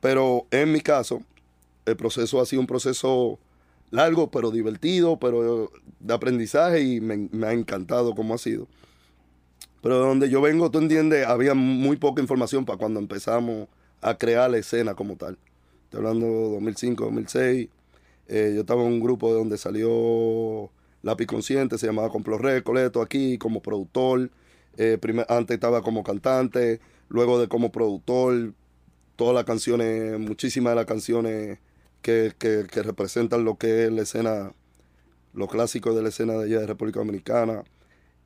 Pero en mi caso, el proceso ha sido un proceso largo, pero divertido, pero de aprendizaje y me, me ha encantado como ha sido. Pero de donde yo vengo, tú entiendes, había muy poca información para cuando empezamos a crear la escena como tal. Estoy hablando de 2005, 2006. Eh, yo estaba en un grupo de donde salió Lápiz Consciente, se llamaba Complot Recoleto aquí como productor. Eh, antes estaba como cantante, luego de como productor. Todas las canciones, muchísimas de las canciones que, que, que representan lo que es la escena, lo clásico de la escena de allá de República Dominicana.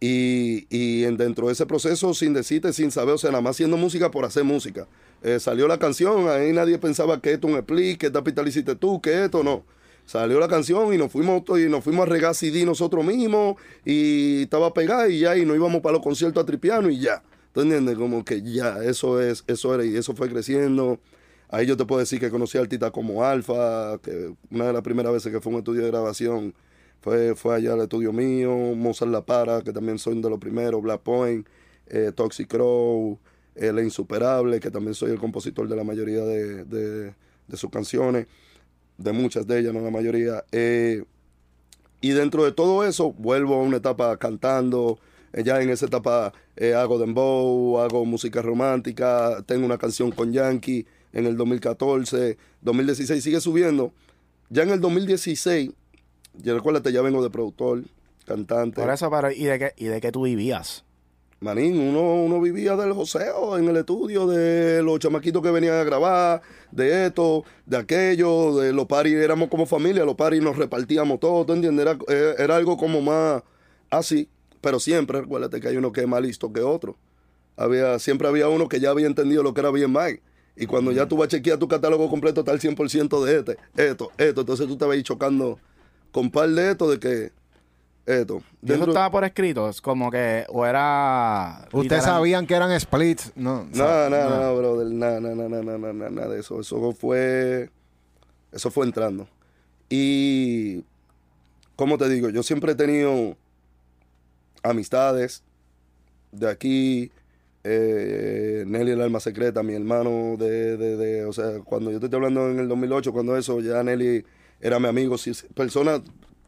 Y, y en- dentro de ese proceso, sin decirte, sin saber, o sea, nada más haciendo música por hacer música. Eh, salió la canción, ahí nadie pensaba que esto un split, que esta pista hiciste tú, que esto no. Salió la canción y nos fuimos y nos fuimos a regar CD nosotros mismos y estaba pegada y ya, y nos íbamos para los conciertos a tripiano y ya. ¿Tú entiendes? Como que ya, eso es, eso era, y eso fue creciendo. Ahí yo te puedo decir que conocí a artistas como Alfa, que una de las primeras veces que fue un estudio de grabación fue, fue allá al estudio mío, Mozart La Para, que también soy de los primeros, Black Point, eh, Toxic Crow, eh, La Insuperable, que también soy el compositor de la mayoría de- de sus canciones, de muchas de ellas, no la mayoría. Eh, y dentro de todo eso, vuelvo a una etapa cantando. Eh, ya en esa etapa eh, hago dembow, hago música romántica, tengo una canción con Yankee en el 2014, 2016 sigue subiendo. Ya en el 2016, ya recuérdate, ya vengo de productor, cantante. Por eso, ¿y de qué, y de qué tú vivías? Manín, uno, uno vivía del joseo en el estudio, de los chamaquitos que venían a grabar, de esto, de aquello, de los paris, éramos como familia, los paris nos repartíamos todo, ¿tú entiendes? Era, eh, era algo como más así, pero siempre, recuérdate que hay uno que es más listo que otro. Había, siempre había uno que ya había entendido lo que era bien Mike. Y cuando ya tú vas a chequear tu catálogo completo, está el 100% de este, esto, esto. Entonces tú te vas a ir chocando con par de esto, de que esto. ¿Y eso estaba por escrito? Es como que, o era... ¿Ustedes literal- sabían que eran splits? No, No, no, no, brother, nada, nada, nada, nada, nada, nada de eso. Eso fue, eso fue entrando. Y, como te digo, yo siempre he tenido amistades de aquí, eh, Nelly el alma secreta, mi hermano de, de, de, o sea, cuando yo te estoy hablando en el 2008, cuando eso, ya Nelly era mi amigo, si- personas,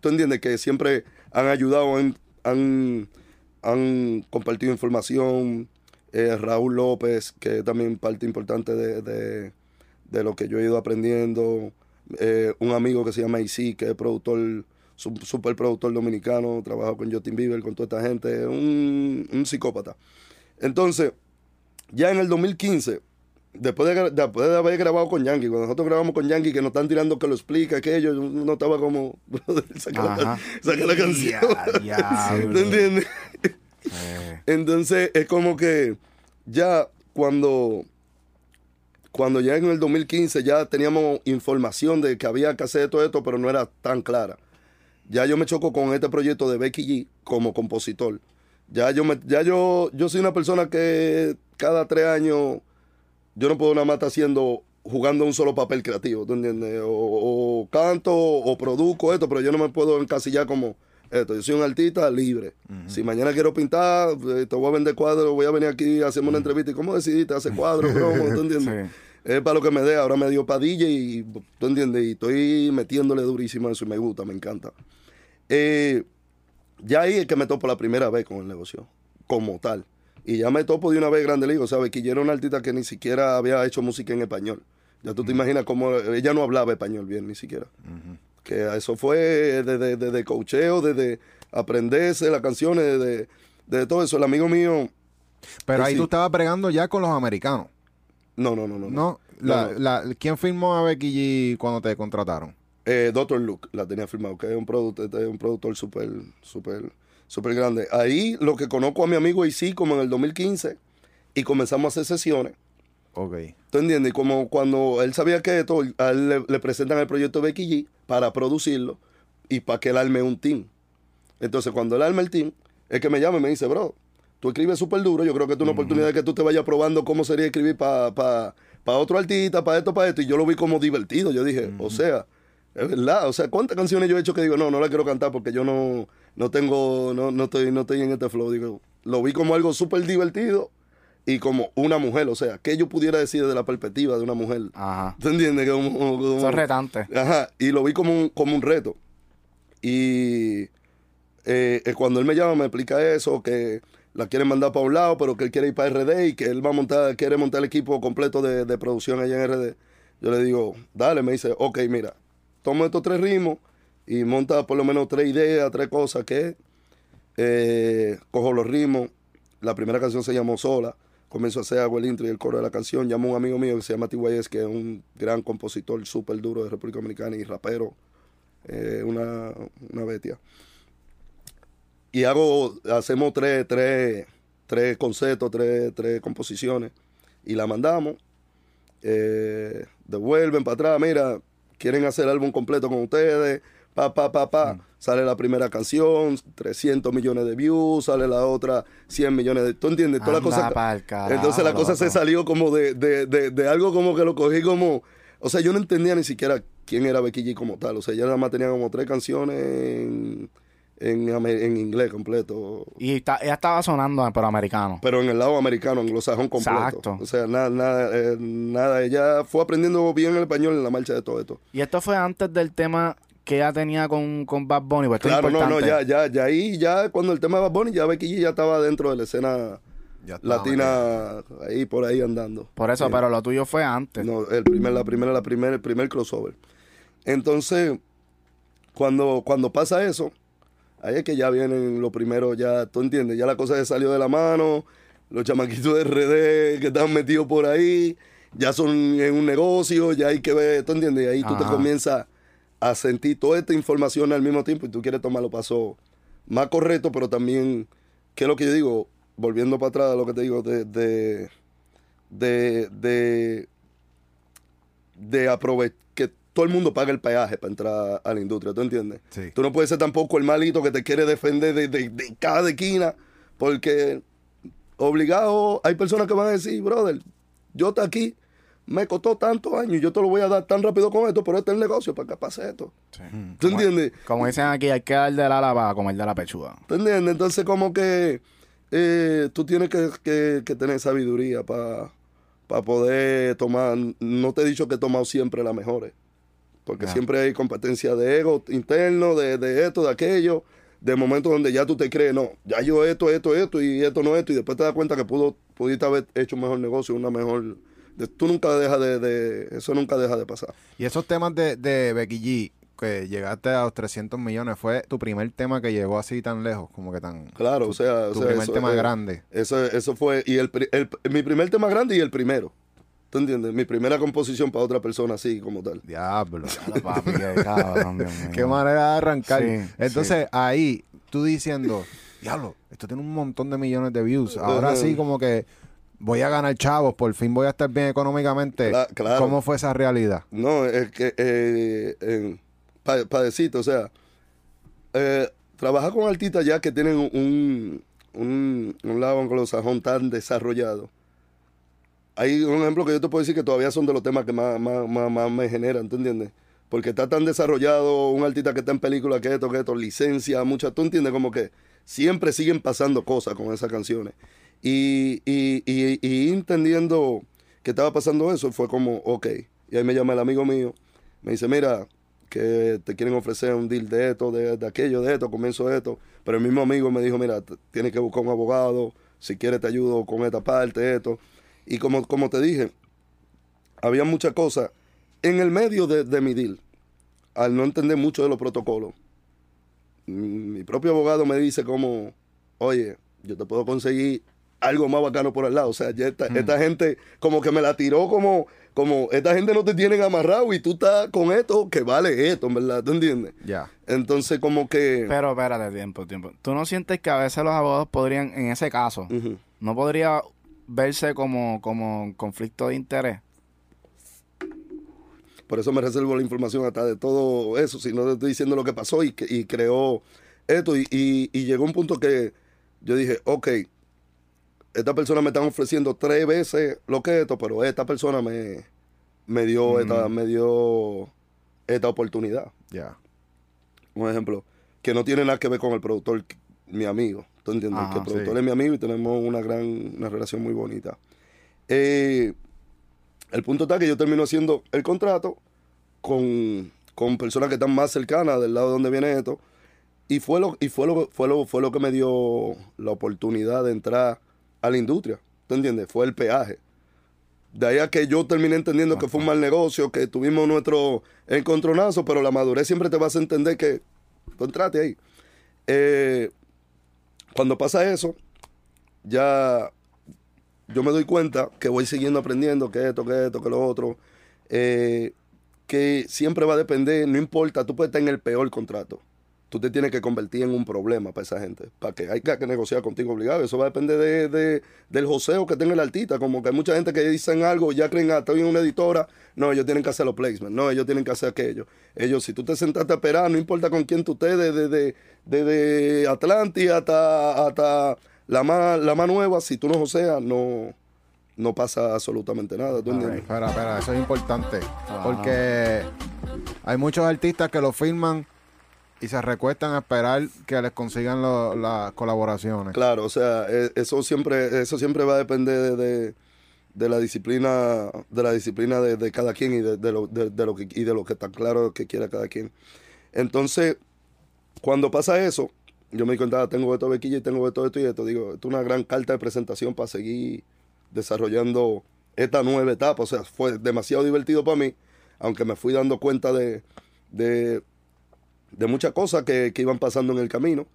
tú entiendes, que siempre han ayudado, han, compartido información, eh, Raúl López, que es también parte importante de, lo que yo he ido aprendiendo, eh, un amigo que se llama IC, que es productor, su- super productor dominicano, trabaja con Justin Bieber, con toda esta gente, un, un psicópata. Entonces, ya en el 2015, después de, después de haber grabado con Yankee, cuando nosotros grabamos con Yankee, que nos están tirando que lo explica, aquello, uno estaba como, brother, saca, la, Ajá. saca la canción. Ya, diablo. ¿Te entiendes? Eh, Entonces es como que ya cuando, cuando ya en el 2015 ya teníamos información de que había que hacer todo esto, pero no era tan clara. Ya yo me choco con este proyecto de Becky G como compositor. Ya yo me, ya yo, yo soy una persona que cada tres años yo no puedo nada más estar haciendo jugando un solo papel creativo, ¿tú entiendes? O, o canto o produzco esto, pero yo no me puedo encasillar como esto. Yo soy un artista libre. Si mañana quiero pintar, eh, te voy a vender cuadros, voy a venir aquí a hacerme una entrevista. ¿Y cómo decidiste hacer cuadros, bro? ¿Tú entiendes? Sí. Es para lo que me dé. Ahora me dio padilla y, ¿tú entiendes? Y estoy metiéndole durísimo eso y me gusta, me encanta. Eh, ya ahí es que me topo la primera vez con el negocio, como tal. Y ya me topo de una vez grande ligo, ¿sabes? Que yo era una artista que ni siquiera había hecho música en español. Ya tú te imaginas cómo ella no hablaba español bien, ni siquiera. Que eso fue desde, desde cocheo, desde aprenderse las canciones, desde, desde todo eso. El amigo mío, Pero ahí sí. tú estabas bregando ya con los americanos. no, no, no, no. ¿No? La, la- ¿Quién firmó a Becky G cuando te contrataron? Eh, Dr. Luke la tenía firmado, que es un productor, es un productor súper, súper, súper grande. Ahí lo que conozco a mi amigo sí como en el 2015 y comenzamos a hacer sesiones. Ok. ¿Tú entiendes? Y como cuando él sabía que esto, a él le, le presentan el proyecto Becky G para producirlo y para que él arme un team. Entonces, cuando él arma el team, es que me llama y me dice, bro, tú escribes súper duro, yo creo que es una oportunidad de que tú te vayas probando cómo sería escribir para otro artista, para esto, para esto. Y yo lo vi como divertido. Yo dije, o sea, es verdad. O sea, ¿cuántas canciones yo he hecho que digo, no, no la quiero cantar porque yo no, no tengo, no, no, estoy, no estoy en este flow? Digo, lo vi como algo súper divertido y como una mujer. O sea, que yo pudiera decir desde la perspectiva de una mujer. Ajá. ¿Tú entiendes? Como, como- como- Son retantes. Ajá, y lo vi como un, como un reto. Y eh, eh, cuando él me llama me explica eso, que la quiere mandar para un lado, pero que él quiere ir para RD y que él va a montar, quiere montar el equipo completo de, de producción allá en RD. Yo le digo, dale, me dice, ok, mira, toma estos tres ritmos y monta por lo menos tres ideas, tres cosas que eh, cojo los ritmos. La primera canción se llamó Sola. Comienzo a hacer el intro y el coro de la canción. Llamo a un amigo mío que se llama TYS, que es un gran compositor súper duro de República Dominicana y rapero. eh, una, una bestia. Y hago, hacemos tres, tres, tres conceptos, tres, tres composiciones. Y la mandamos. eh, devuelven para atrás. Mira, quieren hacer álbum completo con ustedes. Pa, pa, pa, pa. Sale la primera canción, 300 millones de views. Sale la otra, 100 millones de... ¿Tú entiendes? Toda la cosa... carajo, Entonces la cosa se salió como de, de, de, de algo como que lo cogí como... O sea, yo no entendía ni siquiera quién era Becky G como tal. O sea, ella nada más tenía como tres canciones en, en, en inglés completo. Y está- ella estaba sonando, pero americano. Pero en el lado americano, anglosajón completo. Exacto. O sea, nada, nada, eh, nada. Ella fue aprendiendo bien el español en la marcha de todo esto. Y esto fue antes del tema que ella tenía con, con Bad Bunny. Pues Claro, no, no, ya, ya, ya ahí, ya cuando el tema de Bad Bunny, ya Becky G ya estaba dentro de la escena Ya estaba latina, ahí por ahí andando. Por eso, pero lo tuyo fue antes. No, el primer, la primera, la primera, el primer crossover. Entonces, cuando, cuando pasa eso, ahí es que ya vienen los primeros, ya, tú entiendes, ya la cosa se salió de la mano, los chamaquitos de RD que están metidos por ahí, ya son en un negocio, ya hay que ver, tú entiendes, y ahí tú te Ajá. comienzas a sentir toda esta información al mismo tiempo y tú quieres tomar los pasos más correctos, pero también, ¿qué es lo que yo digo? Volviendo para atrás a lo que te digo, de, de, de, de, de aprovechar que todo el mundo paga el peaje para entrar a la industria, ¿tú entiendes? Sí. Tú no puedes ser tampoco el malito que te quiere defender de, de- de cada esquina, porque obligado hay personas que van a decir, brother, yo estoy aquí, me costó tantos años y yo te lo voy a dar tan rápido con esto, pero este es el negocio para que pase esto. ¿Tú Como- entiendes? Como dicen aquí, hay que dar de la ala para comer de la pechuga. ¿Tú entiendes? Entonces, como que eh, tú tienes que, que- que tener sabiduría para poder tomar. No te he dicho que he tomado siempre las mejores. Porque siempre hay competencia de ego interno, de, de esto, de aquello. De momentos donde ya tú te crees, no, ya yo esto, esto, esto y esto no esto. Y después te das cuenta que pudo, pudiste haber hecho un mejor negocio, una mejor. De- tú nunca dejas de, de. Eso nunca deja de pasar. Y esos temas de, de Becky G, que llegaste a los 300 millones, fue tu primer tema que llegó así tan lejos, como que tan... Claro, o sea. tu o sea, primer eso, tema eh, grande. Eso, eso fue, y el, mi primer tema grande y el primero. ¿Tú entiendes? Mi primera composición para otra persona así como tal. Diablo. Papi, qué cabrón, Dios mío. Qué manera de arrancar. Sí, Entonces, ahí, tú diciendo, diablo, esto tiene un montón de millones de views. Ahora sí, como que voy a ganar chavos, por fin voy a estar bien económicamente. Cla- claro. ¿Cómo fue esa realidad? No, es que, eh, para decirte, o sea, eh, trabajar con artistas ya que tienen un, un, un lado anglosajón tan desarrollado, hay un ejemplo que yo te puedo decir que todavía son de los temas que más, más, más, más me generan, ¿tú entiendes? Porque está tan desarrollado un artista que está en película que esto, que esto, licencia, muchas, tú entiendes como que siempre siguen pasando cosas con esas canciones. Y, y, y, entendiendo que estaba pasando eso, fue como, ok. Y ahí me llama el amigo mío, me dice, mira, que te quieren ofrecer un deal de esto, de, de aquello, de esto, comienzo esto. Pero el mismo amigo me dijo, mira, tienes que buscar un abogado, si quieres te ayudo con esta parte, esto. Y como, como te dije, había muchas cosas en el medio de, de mi deal, al no entender mucho de los protocolos. Mi propio abogado me dice como, oye, yo te puedo conseguir algo más bacano por al lado. O sea, ya esta, esta gente como que me la tiró como, como, esta gente no te tienen amarrado y tú estás con esto que vale esto, verdad, ¿tú entiendes? Ya. Entonces como que... Pero espérate, tiempo, tiempo. ¿Tú no sientes que a veces los abogados podrían, en ese caso, no podría verse como, como conflicto de interés? Por eso me reservo la información hasta de todo eso, si no te estoy diciendo lo que pasó y, que- y creó esto. Y, y- y llegó un punto que yo dije, ok, esta persona me están ofreciendo tres veces lo que esto, pero esta persona me, me dio esta, me dio esta oportunidad. Ya. Un ejemplo, que no tiene nada que ver con el productor, mi amigo. ¿Tú entiendes? Ajá, que el productor sí. es mi amigo y tenemos una gran una relación muy bonita. Eh, el punto está que yo termino haciendo el contrato con, con personas que están más cercanas del lado donde viene esto. Y fue lo, y fue lo, fue lo, fue lo que me dio la oportunidad de entrar a la industria. ¿Tú entiendes? Fue el peaje. De ahí a que yo terminé entendiendo que fue un mal negocio, que tuvimos nuestro encontronazo, pero la madurez siempre te vas a entender que contrate ahí. Eh, cuando pasa eso, ya yo me doy cuenta que voy siguiendo aprendiendo que esto, que esto, que lo otro. eh, que siempre va a depender, no importa, tú puedes estar en el peor contrato. Tú te tienes que convertir en un problema para esa gente. Para que hay que negociar contigo obligado. Eso va a depender de, de- del joseo que tenga el artista. Como que hay mucha gente que dicen algo, ya creen, ah, estoy en una editora. No, ellos tienen que hacer los placements. No, ellos tienen que hacer aquello. Ellos, si tú te sentaste a esperar, no importa con quién tú estés, desde de, de, de Atlantis hasta, hasta la, más, la más nueva, si tú no joseas, no, no pasa absolutamente nada. ¿tú entiendes? Espera, espera, eso es importante. Porque hay muchos artistas que lo firman y se recuestan a esperar que les consigan las colaboraciones. Claro, o sea, e- eso siempre, eso siempre va a depender de, de- la disciplina, de la disciplina de, cada quien y de, lo, de lo que y de lo que está claro que quiera cada quien. Entonces, cuando pasa eso, yo me di cuenta, ah, tengo esto bequilla y tengo esto, esto y esto. Digo, esto es una gran carta de presentación para seguir desarrollando esta nueva etapa. O sea, fue demasiado divertido para mí, aunque me fui dando cuenta de, de, de muchas cosas que, que iban pasando en el camino.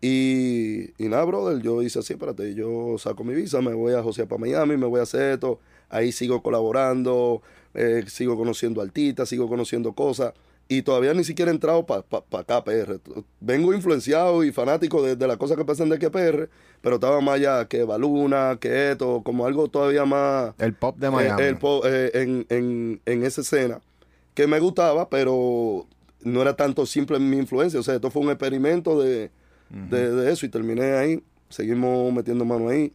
Y, y nada, brother, yo hice así, espérate, yo saco mi visa, me voy a José para Miami, me voy a hacer esto, ahí sigo colaborando, eh, sigo conociendo artistas, sigo conociendo cosas, y todavía ni siquiera he entrado para acá, PR. Vengo influenciado y fanático de, de las cosas que pasan de aquí a PR, pero estaba más allá que Baluna, que esto, como algo todavía más... El pop de Eh, Miami. el po- eh, en, en, en esa escena que me gustaba, pero no era tanto simple mi influencia. O sea, esto fue un experimento de, de, de eso y terminé ahí. Seguimos metiendo mano ahí.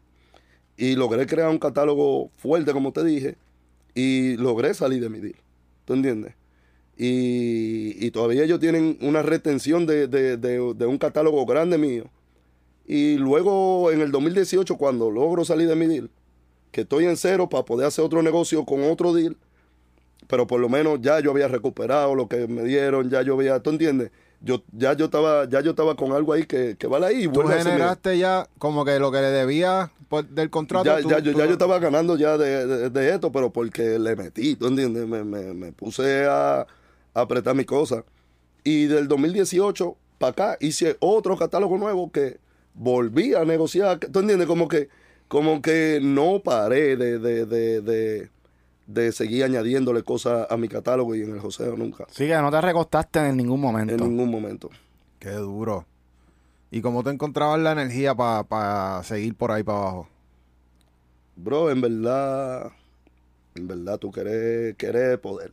Y logré crear un catálogo fuerte, como te dije, y logré salir de mi deal. ¿Tú entiendes? Y, y todavía ellos tienen una retención de, de, de, de un catálogo grande mío. Y luego en el 2018, cuando logro salir de mi deal, que estoy en cero para poder hacer otro negocio con otro deal, pero por lo menos ya yo había recuperado lo que me dieron, ya yo había, ¿tú entiendes? Yo, ya yo estaba, ya yo estaba con algo ahí que, que vale ahí. Tú a generaste ya como que lo que le debía del contrato. Ya, tú- ya, yo, tú ya yo estaba ganando ya de, de- de esto, pero porque le metí, ¿tú entiendes? Me, me- me puse a, a apretar mi cosa. Y del 2018 para acá hice otro catálogo nuevo que volví a negociar. ¿Tú entiendes? Como que, como que no paré de, de, de, seguir añadiéndole cosas a mi catálogo y en el joseo nunca. Sí, que no te recostaste en ningún momento. En ningún momento. Qué duro. ¿Y cómo te encontrabas la energía para seguir por ahí para abajo? Bro, en verdad, en verdad tú querés, querés poder.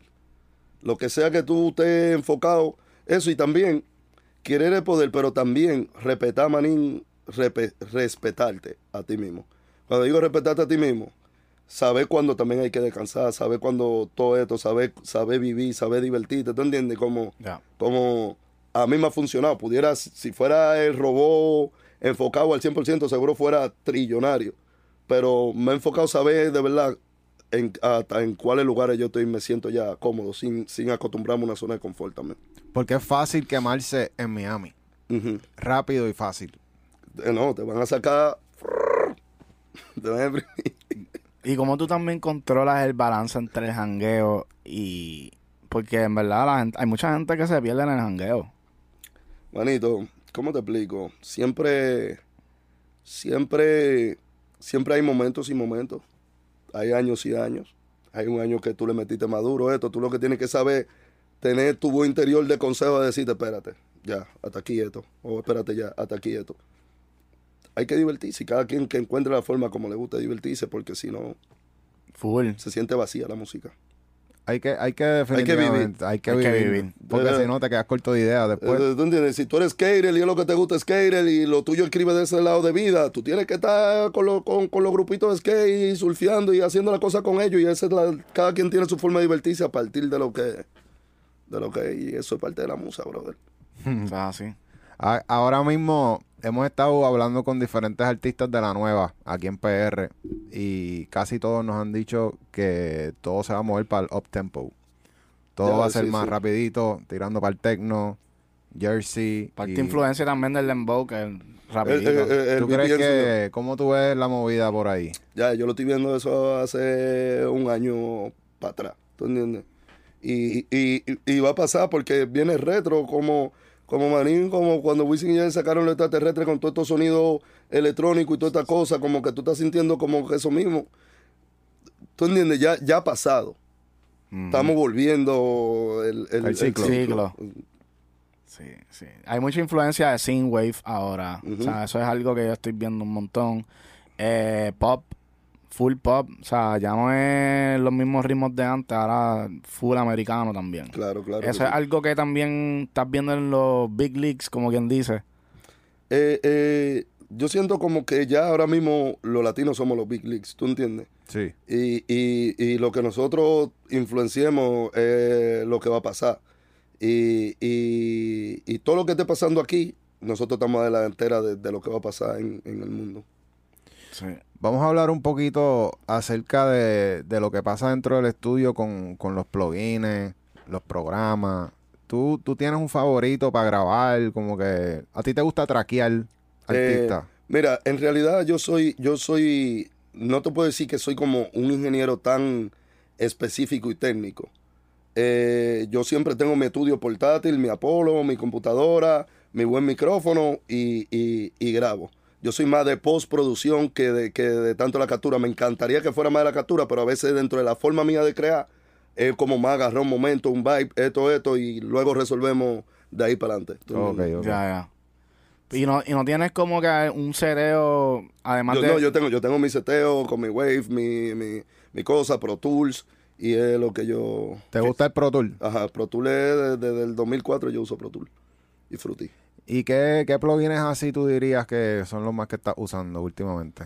Lo que sea que tú estés enfocado, eso y también querer el poder, pero también respetar, manín, repe- respetarte a ti mismo. Cuando digo respetarte a ti mismo, saber cuándo también hay que descansar, saber cuándo todo esto, saber, saber vivir, saber divertirte, ¿tú entiendes? Como, como a mí me ha funcionado. Pudiera, si fuera el robot enfocado al 100%, seguro fuera trillonario. Pero me he enfocado a saber de verdad en, hasta en cuáles lugares yo estoy me siento ya cómodo, sin, sin acostumbrarme a una zona de confort también. Porque es fácil quemarse en Miami. Rápido y fácil. Eh, No, te van a sacar... Te van a imprimir. Y como tú también controlas el balance entre el jangueo y... Porque en verdad la gente- hay mucha gente que se pierde en el jangueo. Manito, ¿cómo te explico? Siempre, siempre, siempre hay momentos y momentos. Hay años y años. Hay un año que tú le metiste maduro esto. Tú lo que tienes que saber, tener tu voz interior de consejo de decirte, espérate, ya, hasta aquí esto. O espérate ya, hasta aquí esto. Hay que divertirse. y Cada quien que encuentre la forma como le gusta divertirse, porque si no, Full. se siente vacía la música. Hay que, hay que Hay que vivir. hay que Hay que vivir. Porque Eh, si no te quedas corto de ideas después. Eh, ¿Tú entiendes? Si tú eres skater y es lo que te gusta es skater y lo tuyo escribe de ese lado de vida, tú tienes que estar con, lo- con, con los grupitos de skate y surfeando y haciendo la cosa con ellos y esa es la- cada quien tiene su forma de divertirse a partir de lo que de lo que y eso es parte de la musa, brother. O sea, así. A- Ahora mismo hemos estado hablando con diferentes artistas de la nueva aquí en PR y casi todos nos han dicho que todo se va a mover para el up tempo. Todo Ya, va a ser sí, más sí. rapidito, tirando para el techno, jersey. Parte y- influencia también del dembow, que rapidito. Eh, eh, eh, el ¿Tú crees BPM que cómo tú ves la movida por ahí? Ya, yo lo estoy viendo eso hace un año para atrás, ¿tú entiendes? Y, y, y- y va a pasar porque viene retro, como, como Manín, como cuando Wisin y Yandel sacaron los extraterrestres con todos estos sonidos electrónicos y toda esta cosa, como que tú estás sintiendo como que eso mismo. ¿Tú entiendes? Ya, ya ha pasado. Estamos volviendo el, el, El ciclo. Ciclo. Sí, sí. Hay mucha influencia de synthwave ahora. O sea, eso es algo que yo estoy viendo un montón. Eh, pop, full pop. O sea, ya no es los mismos ritmos de antes, ahora full americano también. Claro, claro. Eso es sí. algo que también estás viendo en los big leagues, como quien dice. Eh, eh, yo siento como que ya ahora mismo los latinos somos los big leagues, ¿tú entiendes? Sí. Y, y, y lo que nosotros influenciemos es lo que va a pasar. Y, y, y todo lo que esté pasando aquí, nosotros estamos a la delantera de, de lo que va a pasar en, en el mundo. Sí. Vamos a hablar un poquito acerca de, de lo que pasa dentro del estudio con, con los plugins, los programas. ¿Tú, tú tienes un favorito para grabar, como que a ti te gusta traquear artista. Eh, mira, en realidad yo soy, yo soy, no te puedo decir que soy como un ingeniero tan específico y técnico. Eh, yo siempre tengo mi estudio portátil, mi Apolo, mi computadora, mi buen micrófono y, y- y grabo. Yo soy más de postproducción que de, que de tanto la captura. Me encantaría que fuera más de la captura, pero a veces dentro de la forma mía de crear es como más agarrar un momento, un vibe, esto, esto, y luego resolvemos de ahí para adelante. ¿Tú Ok, entiendes? ok. Ya, ya. Y no, y no tienes como que un seteo, además Yo, de... no, yo tengo, yo tengo mi seteo con mi Wave, mi, mi, mi cosa, Pro Tools, y es lo que yo... ¿Te gusta el Pro Tool? Ajá, Pro Tools es desde el 2004 yo uso Pro Tools y Fruity. ¿Y qué, qué plugins así tú dirías que son los más que estás usando últimamente?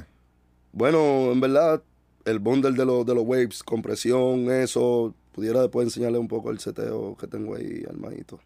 Bueno, en verdad, el bundle de, los de los Waves, compresión, eso, pudiera después enseñarle un poco el seteo que tengo ahí armadito.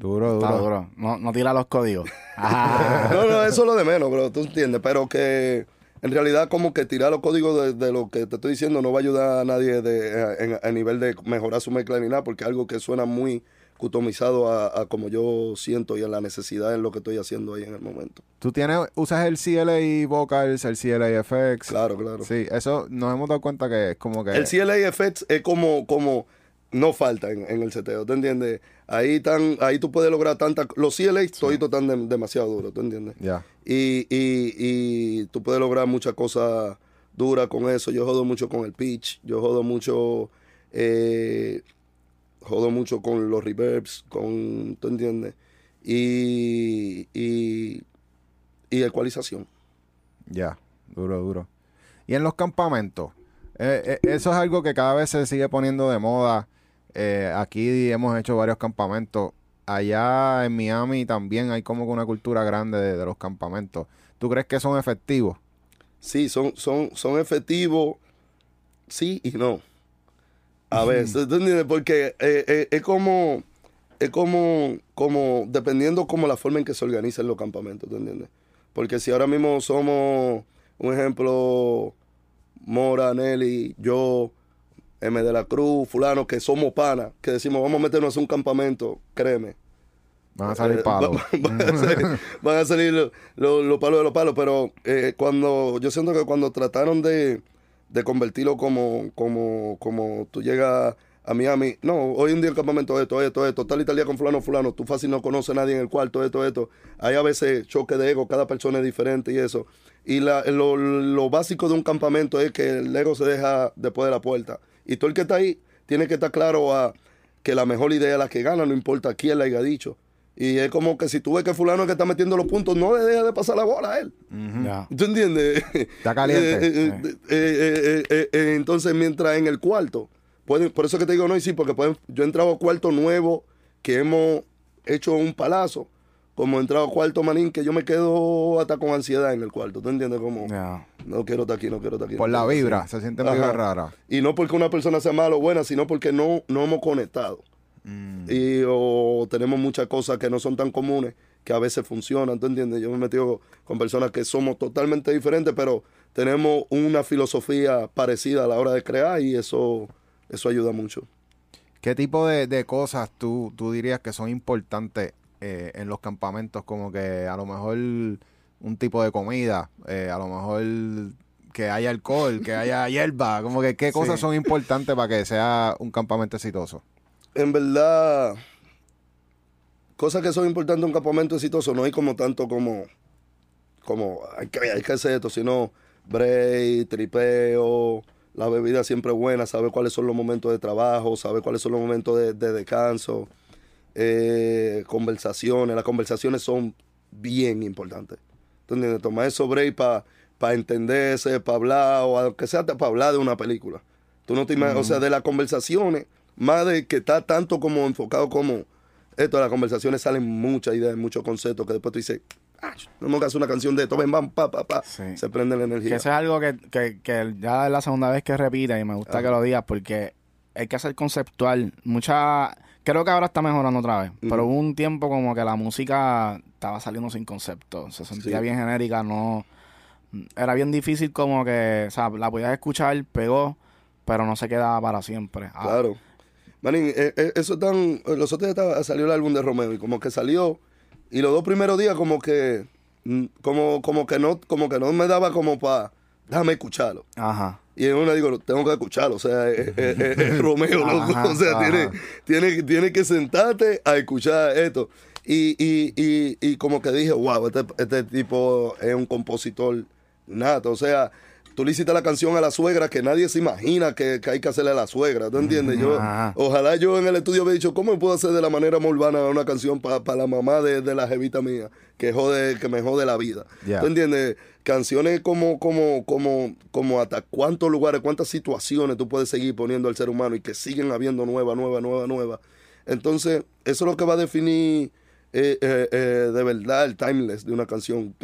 Duro, duro. Está duro. No, no tira los códigos. Ah. No, no, eso es lo de menos, pero tú entiendes, pero que en realidad como que tirar los códigos de, de lo que te estoy diciendo no va a ayudar a nadie de, a, en- a nivel de mejorar su mezcla ni nada, porque es algo que suena muy customizado a, a como yo siento y a la necesidad en lo que estoy haciendo ahí en el momento. ¿Tú tienes, usas el CLA Vocals, el CLA FX? Claro, claro. Sí, eso nos hemos dado cuenta que es como que... El CLA Effects es como, como no falta en, en el seteo, ¿te entiendes? Ahí tan, ahí tú puedes lograr tantas... Los CLA toditos están de- demasiado duros, ¿tú entiendes? Ya. Y, y, y tú puedes lograr muchas cosas duras con eso. Yo jodo mucho con el pitch, yo jodo mucho, eh, jodo mucho con los reverbs, con, ¿tú entiendes? Y, y, y ecualización. Ya, duro, duro. Y en los campamentos, eh, eh, eso es algo que cada vez se sigue poniendo de moda. Eh, aquí hemos hecho varios campamentos. Allá en Miami también hay como que una cultura grande de, de los campamentos. ¿Tú crees que son efectivos? Sí, son, son, son efectivos sí y no. A veces, ¿tú entiendes? Porque eh, eh, es como, es como, como, dependiendo como la forma en que se organizan los campamentos, ¿tú entiendes? Porque si ahora mismo somos, un ejemplo, Mora, Nelly, yo, M de la Cruz, fulano, que somos panas, que decimos, vamos a meternos a un campamento, créeme. Van a salir Eh, palos. va- van, a salir, van a salir los los- los palos de los palos, pero eh, cuando yo siento que cuando trataron de, de convertirlo como, como, como tú llegas a Miami, no, hoy en día el campamento esto, esto, esto, tal y tal día con fulano, fulano, tú fácil no conoces a nadie en el cuarto, esto, esto. Hay a veces choque de ego, cada persona es diferente y eso. Y la, lo, lo básico de un campamento es que el ego se deja después de la puerta. Y todo el que está ahí tiene que estar claro a que la mejor idea es la que gana, no importa quién la haya dicho. Y es como que si tú ves que fulano es que está metiendo los puntos, no le dejes de pasar la bola a él. Ya. ¿Tú entiendes? Está caliente. Eh, eh, eh, eh, eh, eh, entonces, mientras en el cuarto, pueden, por eso que te digo no, y sí, porque pueden, yo he entrado a cuarto nuevo que hemos hecho un palazo, como he entrado a cuarto manín, que yo me quedo hasta con ansiedad en el cuarto. ¿Tú entiendes? Como, Ya. no quiero estar aquí, no quiero estar aquí. Por no la vibra, aquí. se siente vibra rara. Y no porque una persona sea mala o buena, sino porque no, no hemos conectado. Y o tenemos muchas cosas que no son tan comunes que a veces funcionan, ¿tú entiendes? Yo me he metido con personas que somos totalmente diferentes, pero tenemos una filosofía parecida a la hora de crear y eso, eso ayuda mucho. ¿Qué tipo de, de cosas tú, tú dirías que son importantes eh, en los campamentos? Como que a lo mejor un tipo de comida, eh, a lo mejor que haya alcohol, que haya hierba, como que qué cosas Sí. son importantes para que sea un campamento exitoso. En verdad, cosas que son importantes en un campamento exitoso no hay como tanto como, como hay que, hay que hacer esto, sino break, tripeo, la bebida siempre buena, saber cuáles son los momentos de trabajo, saber cuáles son los momentos de, de descanso, eh, conversaciones, las conversaciones son bien importantes. ¿Tú entiendes? Tomar esos break para entenderse, para hablar, o aunque sea para hablar de una película. Tú no te imaginas, o sea, de las conversaciones, más de que está tanto como enfocado como esto, de las conversaciones salen muchas ideas, muchos conceptos que después tú dices, ah, tenemos que hacer una canción de esto, ven, van, pa, pa, pa. Sí. Se prende la Que energía. eso es algo que, que, que ya es la segunda vez que repite y me gusta que lo digas porque hay que hacer conceptual. Mucha. Creo que ahora está mejorando otra vez. Pero hubo un tiempo como que la música estaba saliendo sin concepto. Se sentía Sí. bien genérica, no. Era bien difícil como que. O sea, la podías escuchar, pegó, pero no se quedaba para siempre. Ah, Claro. Manín, eh, eh, eso tan. Los otros días salió el álbum de Romeo y como que salió. Y los dos primeros días como que. mm, Como, como que no, como que no me daba como para. Déjame escucharlo. Ajá. Y en una digo, tengo que escucharlo. O sea, es, es- es- es Romeo, loco. Ajá, o sea, ajá. tiene, tiene, tiene que sentarte a escuchar esto. Y, y, y, y como que dije, wow, este, este tipo es un compositor nato. O sea, tú le hiciste la canción a la suegra que nadie se imagina que, que hay que hacerle a la suegra. ¿Tú entiendes? Yo, ojalá yo en el estudio hubiera dicho, ¿cómo puedo hacer de la manera más urbana una canción para la mamá de, de la jevita mía? Que jode, que me jode la vida. Ya. ¿Tú entiendes? Canciones como, como, como, como hasta cuántos lugares, cuántas situaciones tú puedes seguir poniendo al ser humano y que siguen habiendo nueva, nueva, nueva, nueva. Entonces, eso es lo que va a definir eh, eh, eh, de verdad el timeless de una canción.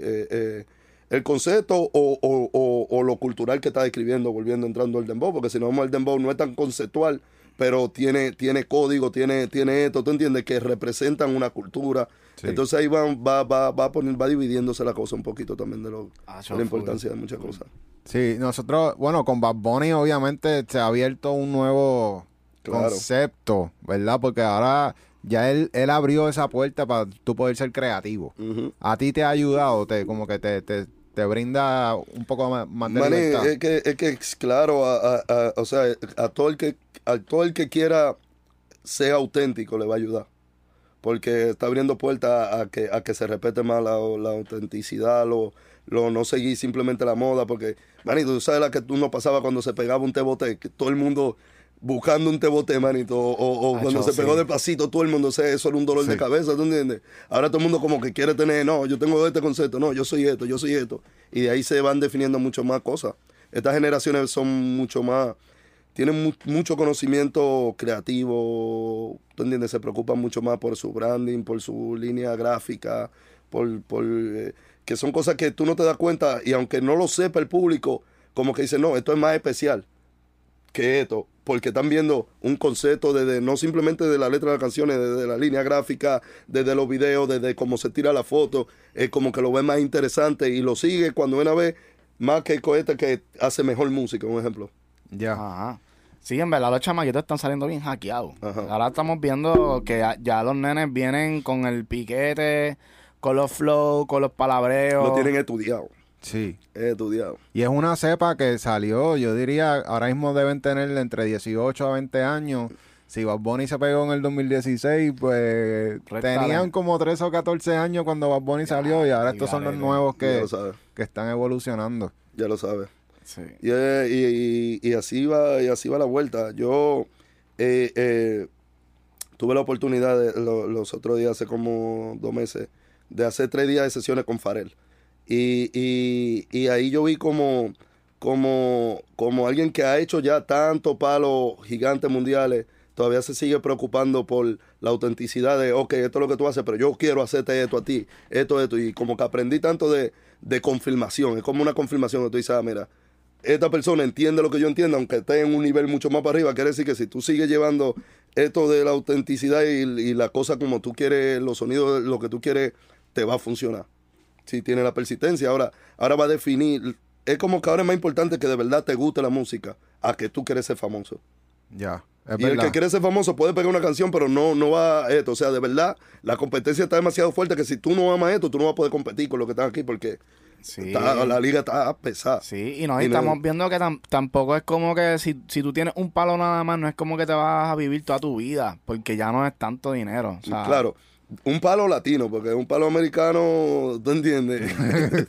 El concepto o, o- o- o lo cultural que está describiendo, volviendo entrando al dembow, porque si no vamos al dembow no es tan conceptual, pero tiene, tiene código, tiene, tiene esto, ¿tú entiendes? Que representan una cultura. Sí. Entonces ahí va, va, va, va, a poner, va dividiéndose la cosa un poquito también de, lo, Ah, de la importancia de muchas cosas. Sí, nosotros, bueno, con Bad Bunny obviamente se ha abierto un nuevo Claro. concepto, ¿verdad? Porque ahora ya él, él abrió esa puerta para tú poder ser creativo. A ti te ha ayudado, te, como que te, te, te brinda un poco más, de Maní, libertad. es que, es que claro, a, a- a- o sea, a todo el que a todo el que quiera ser auténtico le va a ayudar. Porque está abriendo puertas a que, a que se respete más la, la autenticidad, lo, lo no seguir simplemente la moda. Porque, manito, tú sabes la que uno pasaba cuando se pegaba un tebote, que todo el mundo buscando un tebote, manito, o, cuando se pegó sí. de pasito, todo el mundo, o sea, eso era un dolor de cabeza, ¿tú entiendes? Ahora todo el mundo como que quiere tener, no, yo tengo este concepto, no, yo soy esto, yo soy esto. Y de ahí se van definiendo mucho más cosas. Estas generaciones son mucho más, tienen mu- mucho conocimiento creativo, ¿tú entiendes? Se preocupan mucho más por su branding, por su línea gráfica, por, por eh, que son cosas que tú no te das cuenta y aunque no lo sepa el público, como que dice, no, esto es más especial. que esto, porque están viendo un concepto desde, no simplemente de la letra de las canciones, desde la línea gráfica, desde los videos, desde cómo se tira la foto, es como que lo ve más interesante y lo sigue cuando ven a ver más que el cohete que hace mejor música, un ejemplo. Ya. Ajá. Sí, en verdad los chamaquitos están saliendo bien hackeados. Ajá. Ahora estamos viendo que ya, ya los nenes vienen con el piquete, con los flow, con los palabreos. Lo tienen estudiado, Sí. estudiado. Y es una cepa que salió, yo diría, ahora mismo deben tener entre 18 a 20 años. Si Bad Bunny se pegó en el 2016, pues tenían como 13 o 14 años cuando Bad Bunny salió y ahora estos son los nuevos que, lo que están evolucionando. ya lo sabes. Sí. Y, eh, y- y- y así va y así va la vuelta. Yo eh, eh, tuve la oportunidad de, lo- los otros días, hace como dos meses, de hacer tres días de sesiones con Farel. Y, y- ahí yo vi como, como, como alguien que ha hecho ya tantos palos gigantes mundiales, todavía se sigue preocupando por la autenticidad de, ok, esto es lo que tú haces, pero yo quiero hacerte esto a ti, esto, esto. Y como que aprendí tanto de, de confirmación, es como una confirmación que tú dices, ah, mira, esta persona entiende lo que yo entiendo, aunque esté en un nivel mucho más para arriba, quiere decir que si tú sigues llevando esto de la autenticidad y, y la cosa como tú quieres, los sonidos, lo que tú quieres, te va a funcionar. Si tiene la persistencia, ahora, ahora va a definir, es como que ahora es más importante que de verdad te guste la música, a que tú quieres ser famoso. Ya. Es y el que quiere ser famoso puede pegar una canción, pero no, no va a esto. O sea, de verdad, la competencia está demasiado fuerte que si tú no amas esto, tú no vas a poder competir con lo que están aquí porque Sí. está- la liga está pesada. Sí, y no, y Y no- estamos viendo que tam- tampoco es como que si, si tú tienes un palo nada más, no es como que te vas a vivir toda tu vida, porque ya no es tanto dinero. O sea, Claro, un palo latino, porque un palo americano, ¿tú entiendes?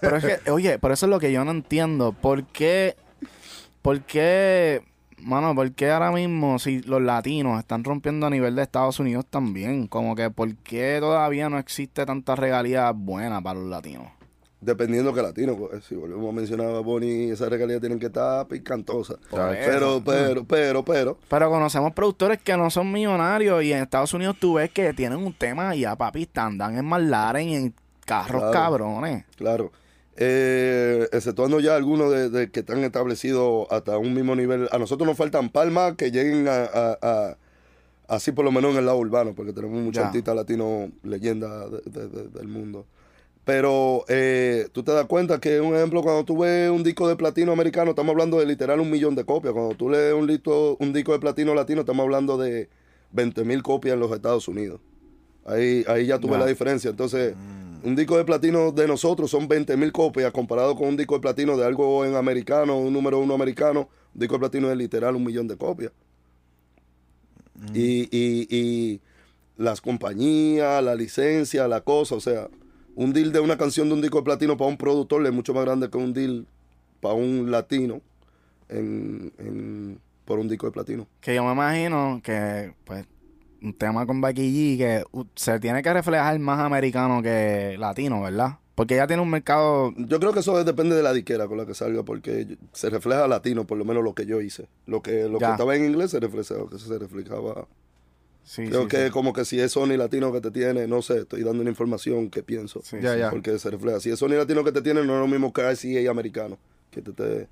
Pero es que, oye, pero eso es lo que yo no entiendo. ¿Por qué, mano, por qué ahora mismo si los latinos están rompiendo a nivel de Estados Unidos también? Como que, ¿por qué todavía no existe tanta regalía buena para los latinos? Dependiendo que latino, pues, si volvemos a mencionar a Bonnie, esas regalías tienen que estar picantosas. Pero, pero, pero, pero, Pero conocemos productores que no son millonarios y en Estados Unidos tú ves que tienen un tema y ya, papi, andan en McLaren y en carros Claro. cabrones. claro. Eh, exceptuando ya algunos de, de que están establecidos hasta un mismo nivel. A nosotros nos faltan palmas que lleguen a, a- a- así por lo menos en el lado urbano, porque tenemos muchos artistas latinos leyendas de- del mundo. Pero eh, tú te das cuenta que, un ejemplo, cuando tú ves un disco de platino americano, estamos hablando de literal un millón de copias. Cuando tú lees un, listo- un disco de platino latino, estamos hablando de 20 mil copias en los Estados Unidos. Ahí, ahí ya tuve Ya. la diferencia. Entonces, un disco de platino de nosotros son 20 mil copias comparado con un disco de platino de algo en americano, un número uno americano. Un disco de platino es literal un millón de copias. Y, y, y las compañías, la licencia, la cosa, o sea, un deal de una canción de un disco de platino para un productor es mucho más grande que un deal para un latino en, en- por un disco de platino. Que yo me imagino que, pues, un tema con Becky G que uh, se tiene que reflejar más americano que latino, ¿verdad? Porque ella tiene un mercado... Yo creo que eso depende de la disquera con la que salga, porque se refleja latino, por lo menos lo que yo hice. Lo que, lo que estaba en inglés se reflejaba, que se reflejaba. Sí, Creo sí, que sí. como que si es Sony latino que te tiene, no sé, estoy dando una información que pienso. Sí, Ya, sí. ya. Porque se refleja. Si es Sony latino que te tiene, no es lo mismo que RCA americano. Que te, te-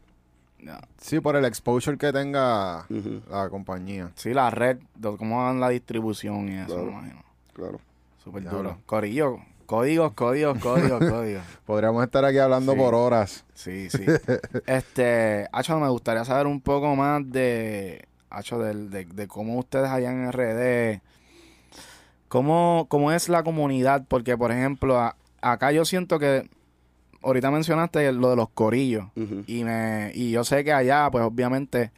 Ya. Sí, por el exposure que tenga la compañía. Sí, la red, cómo dan la distribución y eso, Claro. me imagino. claro. Súper duro. Corillo, códigos, códigos, códigos, códigos. Podríamos estar aquí hablando Sí. por horas. Sí, sí. Este, Hacho, me gustaría saber un poco más de, Hacho, de, de cómo ustedes allá en RD, cómo, cómo es la comunidad, porque por ejemplo, a- acá yo siento que, ahorita mencionaste lo de los corillos, y me y yo sé que allá, pues obviamente,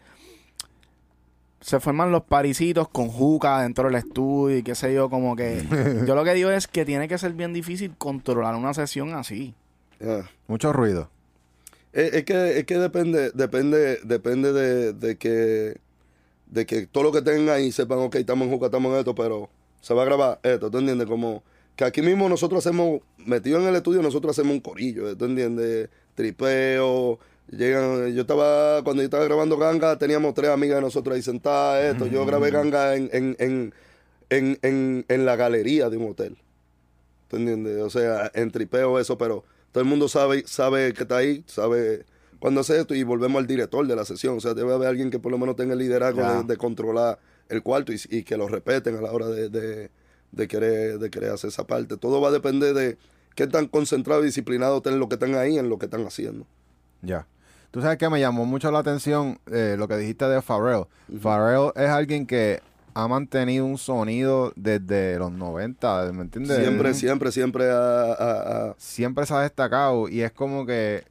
se forman los parisitos con juca dentro del estudio y qué sé yo, como que, yo lo que digo es que tiene que ser bien difícil controlar una sesión así. Ya. Mucho ruido. Es, es que, es que depende, depende, depende de, de que de que todo lo que tengan ahí sepan, ok, estamos en Juca, estamos en esto, pero se va a grabar esto, ¿tú entiendes? Como que aquí mismo nosotros hacemos, metido en el estudio, nosotros hacemos un corillo, ¿tú entiendes? Tripeo, llegan, yo estaba, cuando yo estaba grabando Ganga, teníamos tres amigas de nosotros ahí sentadas, esto, yo grabé Ganga en, en, en, en, en, en la galería de un hotel. ¿Tú entiendes? O sea, en tripeo eso, pero todo el mundo sabe, sabe que está ahí, sabe cuando hace esto y volvemos al director de la sesión. O sea, debe haber alguien que por lo menos tenga el liderazgo de, de controlar el cuarto y, y que lo respeten a la hora de, de- de querer, de querer hacer esa parte. Todo va a depender de qué tan concentrado y disciplinado estén en lo que están ahí, en lo que están haciendo. Ya. Tú sabes que me llamó mucho la atención eh, lo que dijiste de Pharrell. Pharrell es alguien que ha mantenido un sonido desde los 90, ¿me entiendes? Siempre, siempre, siempre a, a- a- siempre se ha destacado y es como que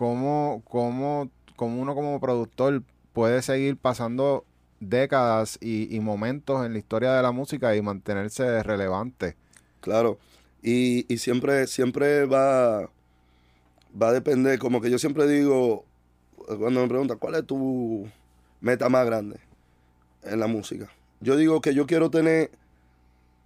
como como como uno como productor puede seguir pasando décadas y, momentos en la historia de la música y mantenerse relevante. Claro. Y, y siempre, siempre va, va a depender, como que yo siempre digo, cuando me preguntan, ¿cuál es tu meta más grande en la música? Yo digo que yo quiero tener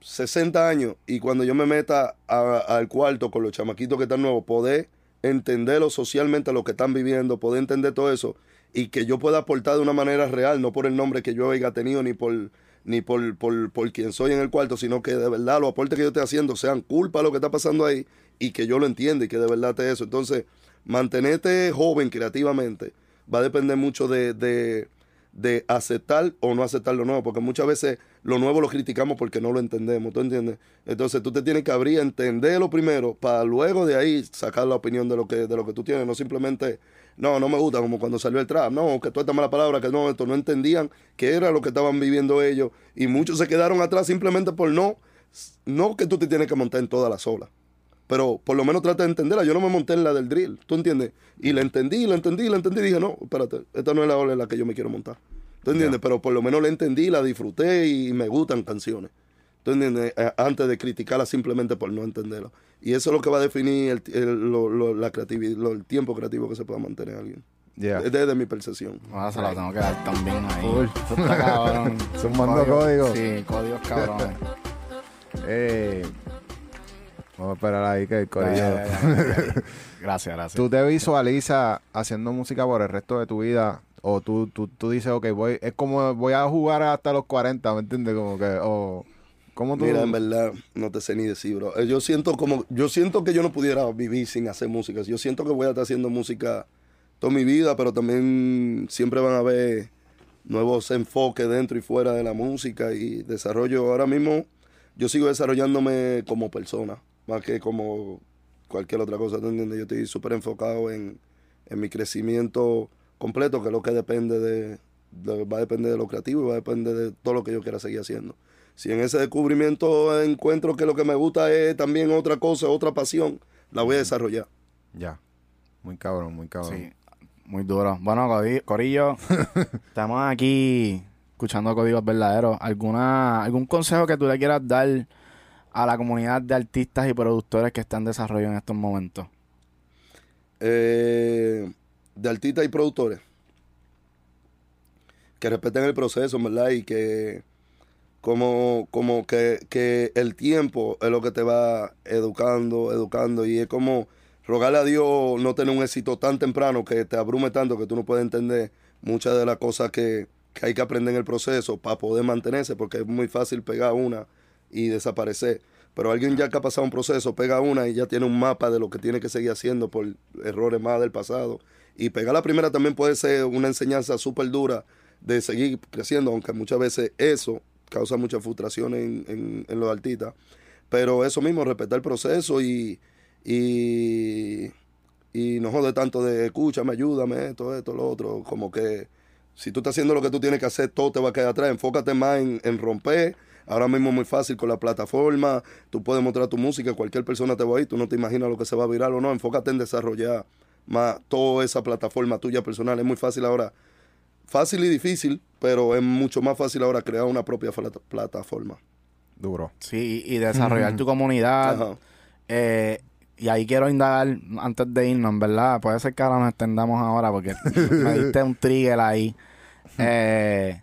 60 años y cuando yo me meta al cuarto con los chamaquitos que están nuevos, poder entenderlo socialmente lo que están viviendo, poder entender todo eso y que yo pueda aportar de una manera real, no por el nombre que yo haya tenido ni por ni por, por, por quien soy en el cuarto, sino que de verdad los aportes que yo esté haciendo sean culpa de lo que está pasando ahí y que yo lo entienda y que de verdad esté eso. Entonces, mantenerte joven creativamente va a depender mucho de, de aceptar o no aceptar lo nuevo, porque muchas veces lo nuevo lo criticamos porque no lo entendemos, ¿tú entiendes? Entonces tú te tienes que abrir a entenderlo primero para luego de ahí sacar la opinión de lo que, de lo que tú tienes, no simplemente, no, no me gusta, como cuando salió el trap, no, que tú esta mala palabra, que no, esto no entendían qué era lo que estaban viviendo ellos y muchos se quedaron atrás simplemente por no, no que tú te tienes que montar en todas las olas. Pero por lo menos trata de entenderla. Yo no me monté en la del drill, ¿tú entiendes? Y la entendí, la entendí, la entendí. Y dije, no, espérate, esta no es la ola en la que yo me quiero montar. ¿Tú entiendes? Pero por lo menos la entendí, la disfruté y me gustan canciones. ¿Tú entiendes? Eh, antes de criticarla simplemente por no entenderla. Y eso es lo que va a definir el, el- lo- lo- la creatividad, lo- el tiempo creativo que se pueda mantener alguien. Ya. Desde mi percepción. Ahora se la tengo que dar también ahí. Full. Eso está cabrón. Sumando códigos. Sí, códigos cabrones. Eh, vamos a esperar ahí que el corillo- ya, ya, ya, ya. Gracias, gracias. ¿Tú te visualizas haciendo música por el resto de tu vida? O tú, tú, tú dices, ok, voy, es como voy a jugar hasta los 40, ¿me entiendes? Como que, o, ¿cómo tú? Mira, en verdad, no te sé ni decir, bro. Eh, Yo siento como, yo siento que yo no pudiera vivir sin hacer música. Yo siento que voy a estar haciendo música toda mi vida, pero también siempre van a haber nuevos enfoques dentro y fuera de la música y desarrollo. Ahora mismo yo sigo desarrollándome como persona, más que como cualquier otra cosa, ¿tú entiendes? Yo estoy súper enfocado en, en mi crecimiento completo, que es lo que depende de, de- va a depender de lo creativo y va a depender de todo lo que yo quiera seguir haciendo. Si en ese descubrimiento encuentro que lo que me gusta es también otra cosa, otra pasión, la voy a desarrollar. Ya. Muy cabrón, muy cabrón. Sí, muy duro. Bueno, Cori- Corillo, estamos aquí escuchando códigos verdaderos. ¿Alguna, ¿Algún consejo que tú le quieras dar a la comunidad de artistas y productores que están en desarrollo en estos momentos? Eh, de artistas y productores que respeten el proceso, ¿verdad? Y que como, como que, que el tiempo es lo que te va educando, educando, y es como rogarle a Dios no tener un éxito tan temprano que te abrume tanto que tú no puedes entender muchas de las cosas que, que hay que aprender en el proceso para poder mantenerse, porque es muy fácil pegar una y desaparecer. Pero alguien ya que ha pasado un proceso, pega una y ya tiene un mapa de lo que tiene que seguir haciendo por errores más del pasado. Y pegar la primera también puede ser una enseñanza súper dura de seguir creciendo, aunque muchas veces eso causa mucha frustración en, en, los artistas. Pero eso mismo, respetar el proceso y, y, y no joder tanto de escúchame, ayúdame, esto, esto, lo otro. Como que si tú estás haciendo lo que tú tienes que hacer, todo te va a quedar atrás. Enfócate más en, en romper. Ahora mismo es muy fácil con la plataforma. Tú puedes mostrar tu música, cualquier persona te va a ir. Tú no te imaginas lo que se va a virar o no. Enfócate en desarrollar más toda esa plataforma tuya personal. Es muy fácil ahora. Fácil y difícil, pero es mucho más fácil ahora crear una propia plataforma. Duro. Sí, y desarrollar tu comunidad. Ajá. Eh, y ahí quiero indagar antes de irnos, en verdad. Puede ser que ahora nos extendamos ahora porque me diste un trigger ahí. Eh,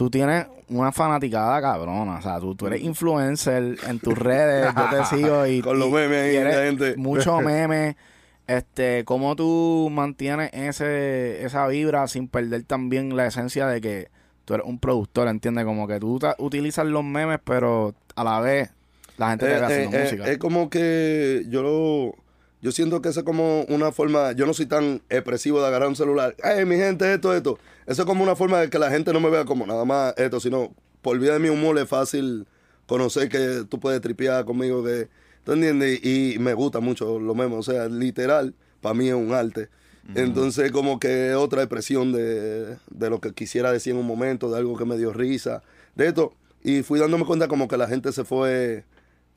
tú tienes una fanaticada cabrona. O sea, tú, tú eres influencer en tus redes. yo te sigo y. Con los memes ahí, la gente. Mucho meme. Este, ¿cómo tú mantienes ese, esa vibra sin perder también la esencia de que tú eres un productor, ¿entiendes? Como que tú utilizas los memes, pero a la vez la gente te ve Eh, haciendo eh, eh, música. es como que yo lo- Yo siento que eso es como una forma, yo no soy tan expresivo de agarrar un celular, hey, mi gente, esto, esto. Eso es como una forma de que la gente no me vea como nada más esto, sino por vía de mi humor es fácil conocer que tú puedes tripear conmigo, que, ¿tú entiendes? Y, me gusta mucho lo mismo, o sea, literal, para mí es un arte. Entonces, como que otra expresión de, de lo que quisiera decir en un momento, de algo que me dio risa, de esto. Y fui dándome cuenta como que la gente se fue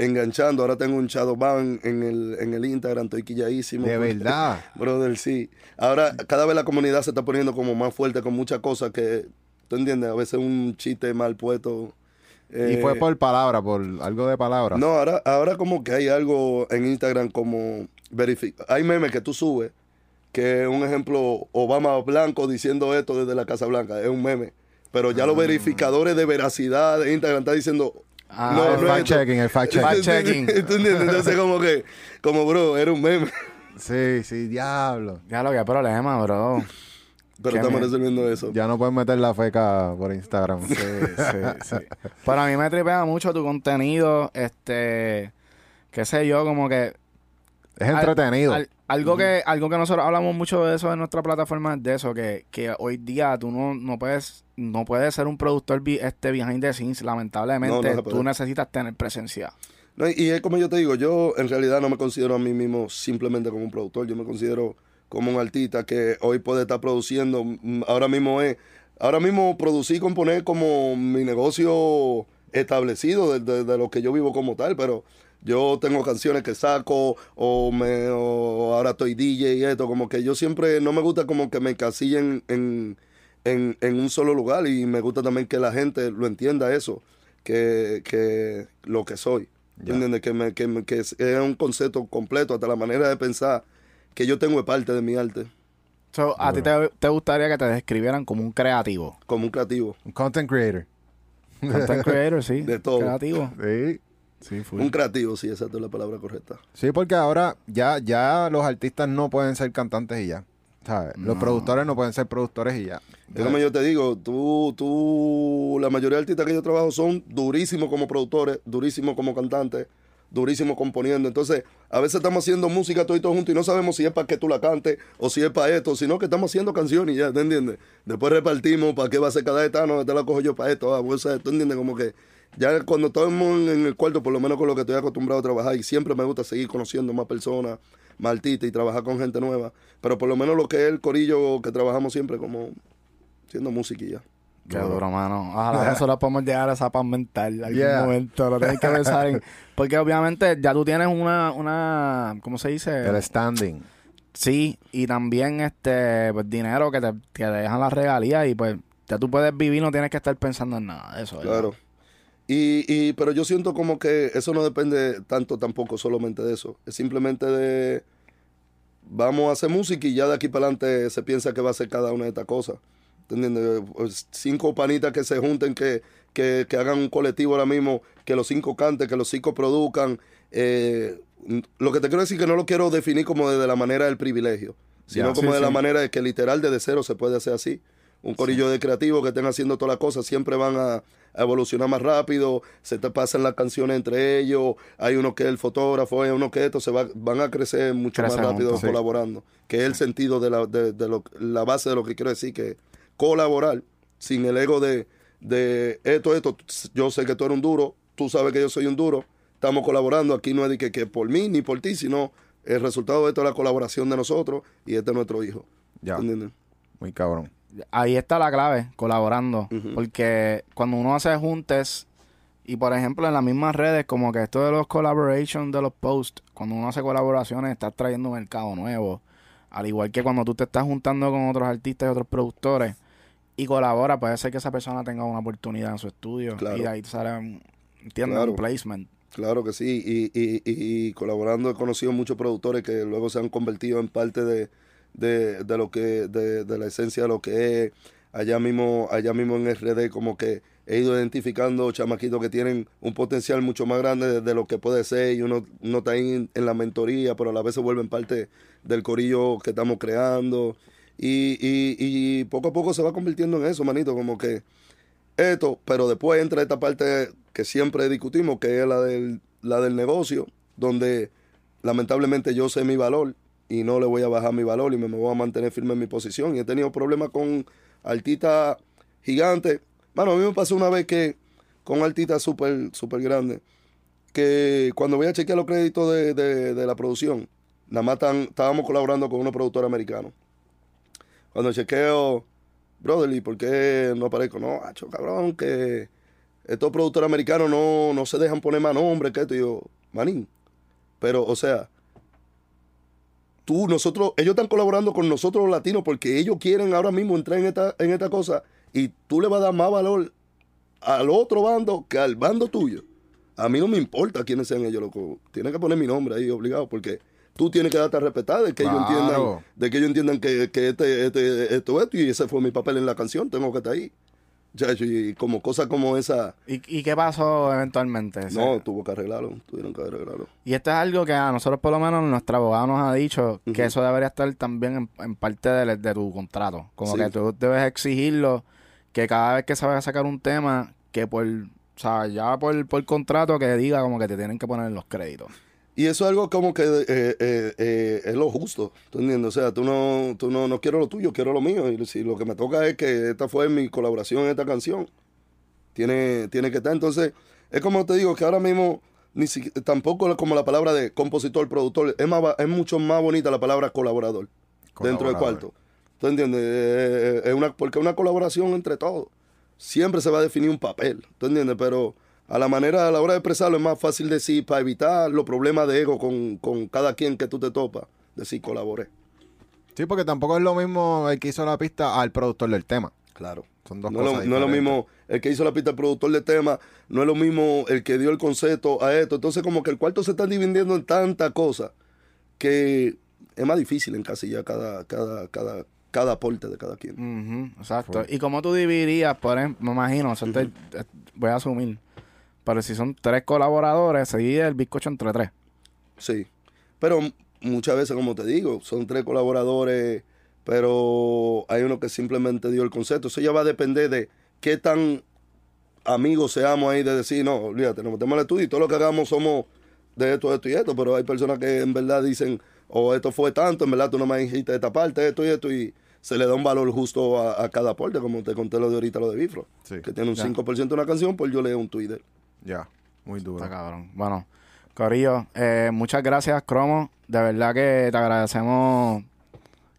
enganchando. Ahora tengo un Shadowban en el, en el Instagram, estoy quilladísimo. De verdad. Brother, sí. Ahora cada vez la comunidad se está poniendo como más fuerte con muchas cosas que, ¿tú entiendes? A veces un chiste mal puesto. y fue eh, por palabra, por algo de palabra. No, ahora, ahora como que hay algo en Instagram como verifica. Hay memes que tú subes, que un ejemplo, Obama Blanco diciendo esto desde la Casa Blanca, es un meme. Pero ya los verificadores de veracidad de Instagram están diciendo, Ah, no, el no fact checking, el fact checking. Fact checking. ¿Tú entiendes? Entonces como que, como bro, era un meme. Sí, sí, diablo. Ya lo que problema, bro. Pero estamos resolviendo eso. Ya no puedes meter la feca por Instagram. Sí, sí, sí. Pero a mí me tripea mucho tu contenido, este, qué sé yo, como que... Es entretenido. al- algo, que, algo que nosotros hablamos mucho de eso en nuestra plataforma, es de eso, que, que hoy día tú no, no puedes no puedes ser un productor este behind the scenes, lamentablemente, No, tú necesitas tener presencia. No, y es como yo te digo, yo en realidad no me considero a mí mismo simplemente como un productor, yo me considero como un artista que hoy puede estar produciendo, mm, ahora mismo es, ahora mismo producir y componer como mi negocio establecido de, de- de lo que yo vivo como tal, pero yo tengo canciones que saco o, me, o ahora estoy DJ y esto, como que yo siempre, no me gusta como que me encasillen en, en, en un solo lugar y me gusta también que la gente lo entienda eso, que, que lo que soy. ¿Tú Ya. entiendes? Que, me, que, me- que es, es un concepto completo, hasta la manera de pensar que yo tengo es parte de mi arte, So, ¿A ti te, te gustaría que te describieran como un creativo? como un creativo. Un content creator. Content creator, sí. De todo. Creativo. Sí. Sí. Un creativo, sí, esa es la palabra correcta. Sí, porque ahora ya, ya los artistas no pueden ser cantantes y ya. ¿sabes? Los productores no pueden ser productores y ya. Es como yo te digo, tú, tú, la mayoría de artistas que yo trabajo son durísimos como productores, durísimos como cantantes, durísimos componiendo. Entonces, a veces estamos haciendo música todo y todo juntos y no sabemos si es para que tú la cantes o si es para esto, sino que estamos haciendo canciones y ya, ¿te entiendes? Después repartimos para qué va a ser cada esta, no, esta la cojo yo para esto, ah, pues, ¿tú entiendes? Como que ya cuando estamos en el cuarto, por lo menos con lo que estoy acostumbrado a trabajar, y siempre me gusta seguir conociendo más personas, más artistas y trabajar con gente nueva, pero por lo menos lo que es el corillo que trabajamos siempre como y ya. Qué duro, mano. Ojalá nosotros podemos llegar a esa paz mental en algún Yeah. momento. Lo tienes que pensar en... Porque obviamente ya tú tienes una... una ¿Cómo se dice? El standing. Sí, y también este pues, dinero que te, que te dejan las regalías y pues ya tú puedes vivir, no tienes que estar pensando en nada de eso. ¿verdad? Y, y, pero yo siento como que eso no depende tanto tampoco solamente de eso. Es simplemente de vamos a hacer música y ya de aquí para adelante se piensa que va a ser cada una de estas cosas. ¿Te entiendes? Pues, cinco panitas que se junten, que, que, que hagan un colectivo ahora mismo, que los cinco canten, que los cinco produzcan. Eh, lo que te quiero decir que no lo quiero definir como de la manera del privilegio, sino como sí, de la manera de que literal desde cero se puede hacer así. Un corillo de creativos que estén haciendo todas las cosas siempre van a, a evolucionar más rápido, se te pasan las canciones entre ellos, hay uno que es el fotógrafo, hay uno que esto, se va, van a crecer mucho Crecen más rápido juntos, sí. colaborando, que es el sentido de, la, de, de lo, la base de lo que quiero decir, que colaborar sin el ego de, de esto, esto, yo sé que tú eres un duro, tú sabes que yo soy un duro, estamos colaborando, aquí no es de que, que por mí ni por ti, sino el resultado de esto es la colaboración de nosotros y este es nuestro hijo. Ya. ¿Entiendes? Muy cabrón. Ahí está la clave, colaborando. Porque cuando uno hace juntes, y por ejemplo en las mismas redes, como que esto de los collaborations de los posts, cuando uno hace colaboraciones, estás trayendo un mercado nuevo. Al igual que cuando tú te estás juntando con otros artistas y otros productores y colabora, puede ser que esa persona tenga una oportunidad en su estudio. Claro. Y de ahí te sale un. Claro. un placement. Claro que sí, y, y, y, y colaborando he conocido muchos productores que luego se han convertido en parte de, de, de lo que, de, de la esencia de lo que es. Allá mismo, allá mismo en RD, como que he ido identificando chamaquitos que tienen un potencial mucho más grande de, lo que puede ser y uno, uno está ahí en la mentoría, pero a la vez se vuelven parte del corillo que estamos creando. Y, y, y poco a poco se va convirtiendo en eso, manito, como que esto, pero después entra esta parte que siempre discutimos, que es la del, la del negocio, donde lamentablemente yo sé mi valor y no le voy a bajar mi valor y me, me voy a mantener firme en mi posición. Y he tenido problemas con artistas gigantes. Bueno, a mí me pasó una vez que con un artista súper, súper grande, que cuando voy a chequear los créditos de, de- la producción, nada más tan- estábamos colaborando con unos productores americanos. Cuando chequeo, brother, ¿y por qué no aparezco? No, hacho, cabrón, que estos productores americanos no, no se dejan poner más nombres que esto. Y yo, manín, pero, o sea, tú, nosotros, ellos están colaborando con nosotros los latinos porque ellos quieren ahora mismo entrar en esta, en esta cosa y tú le vas a dar más valor al otro bando que al bando tuyo. A mí no me importa quiénes sean ellos, loco. Tienen que poner mi nombre ahí obligado porque tú tienes que darte a respetar de que ellos entiendan, de que ellos entiendan que, que este, este, esto, esto, y ese fue mi papel en la canción, tengo que estar ahí. Chacho, y como cosas como esa, ¿Y, y qué pasó eventualmente? no, tuvo que arreglarlo, tuvieron que arreglarlo. Y esto es algo que a nosotros, por lo menos, nuestro abogado nos ha dicho que eso debería estar también en, en parte de, de tu contrato. Como Sí. que tú debes exigirlo que cada vez que se vaya a sacar un tema, que por, o sea, ya por, por contrato que diga como que te tienen que poner en los créditos. Y eso es algo como que eh, eh, eh, es lo justo, ¿tú entiendes? O sea, tú no, tú no, no quiero lo tuyo, quiero lo mío. Y si lo que me toca es que esta fue mi colaboración en esta canción, tiene, tiene que estar. Entonces, es como te digo, que ahora mismo ni si- tampoco es como la palabra de compositor, productor, es, más, es mucho más bonita la palabra colaborador, dentro del cuarto. ¿Tú entiendes? Es una, porque es una colaboración entre todos. Siempre se va a definir un papel, ¿tú entiendes? Pero a la manera, a la hora de expresarlo es más fácil decir, para evitar los problemas de ego con, con cada quien que tú te topas, decir colaboré. Sí, porque tampoco es lo mismo el que hizo la pista al productor del tema. Claro. Son dos No, es lo- cosas no es lo mismo el que hizo la pista, el productor de tema, no es lo mismo el que dio el concepto a esto. Entonces, como que el cuarto se está dividiendo en tantas cosas que es más difícil encasillar cada, cada, cada, cada aporte de cada quien. Exacto. ¿Y cómo tú dividirías, por ejemplo, me imagino, o sea, te- voy a asumir, pero si son tres colaboradores, se divide el bizcocho entre tres. Sí. Pero muchas veces, como te digo, son tres colaboradores, pero hay uno que simplemente dio el concepto. Eso ya va a depender de qué tan amigos seamos ahí de decir, no, olvídate, nos metemos al estudio y todo lo que hagamos somos de esto, esto y esto, pero hay personas que en verdad dicen, o esto fue tanto, en verdad tú no me dijiste esta parte, esto y esto, y se le da un valor justo a, a cada aporte, como te conté lo de ahorita, lo de Bifro, Sí. que tiene un Ya. 5% de una canción, pues yo leo un Twitter. Ya, muy duro. Está cabrón. Bueno, Corillo, eh, muchas gracias, Cromo. De verdad que te agradecemos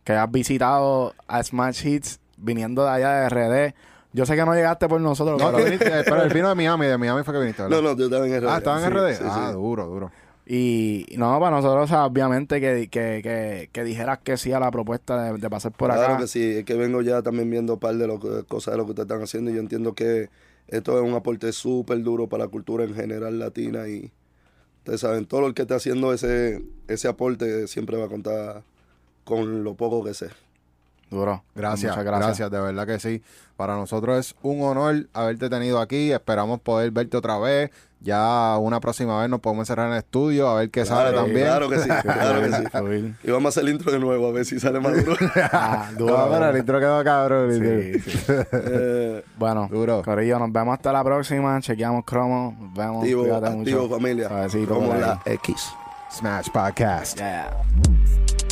que hayas visitado a Smash Hits viniendo de allá de RD. Yo sé que no llegaste por nosotros, No, pero- viniste, pero él vino de Miami, de Miami fue que viniste, ¿verdad? No, no, yo estaba en RD. Ah, ¿estaba en Sí, RD? sí, ah, sí. duro, duro. Y no, para nosotros, o sea, obviamente, que, que, que, que dijeras que sí a la propuesta de, de pasar por claro acá. que sí, es que vengo ya también viendo un par de lo que- cosas de lo que ustedes están haciendo y yo entiendo que esto es un aporte súper duro para la cultura en general latina y ustedes saben, todo el que esté haciendo ese, ese aporte siempre va a contar con lo poco que sé. Duro. Gracias, Muchas gracias, gracias. de verdad que sí. Para nosotros es un honor haberte tenido aquí. Esperamos poder verte otra vez. Ya una próxima vez nos podemos encerrar en el estudio a ver qué sale Claro, también. Claro que sí, claro que sí. Y vamos a hacer el intro de nuevo a ver si sale más duro. Ah, duro. No, pero el intro quedó cabrón. Sí, sí. Eh, Bueno, Duro. Corillo, nos vemos hasta la próxima. Chequeamos cromo. Nos vemos. activo, Cuídate activo mucho. familia. Por ahí. la X. Smash Podcast. Yeah.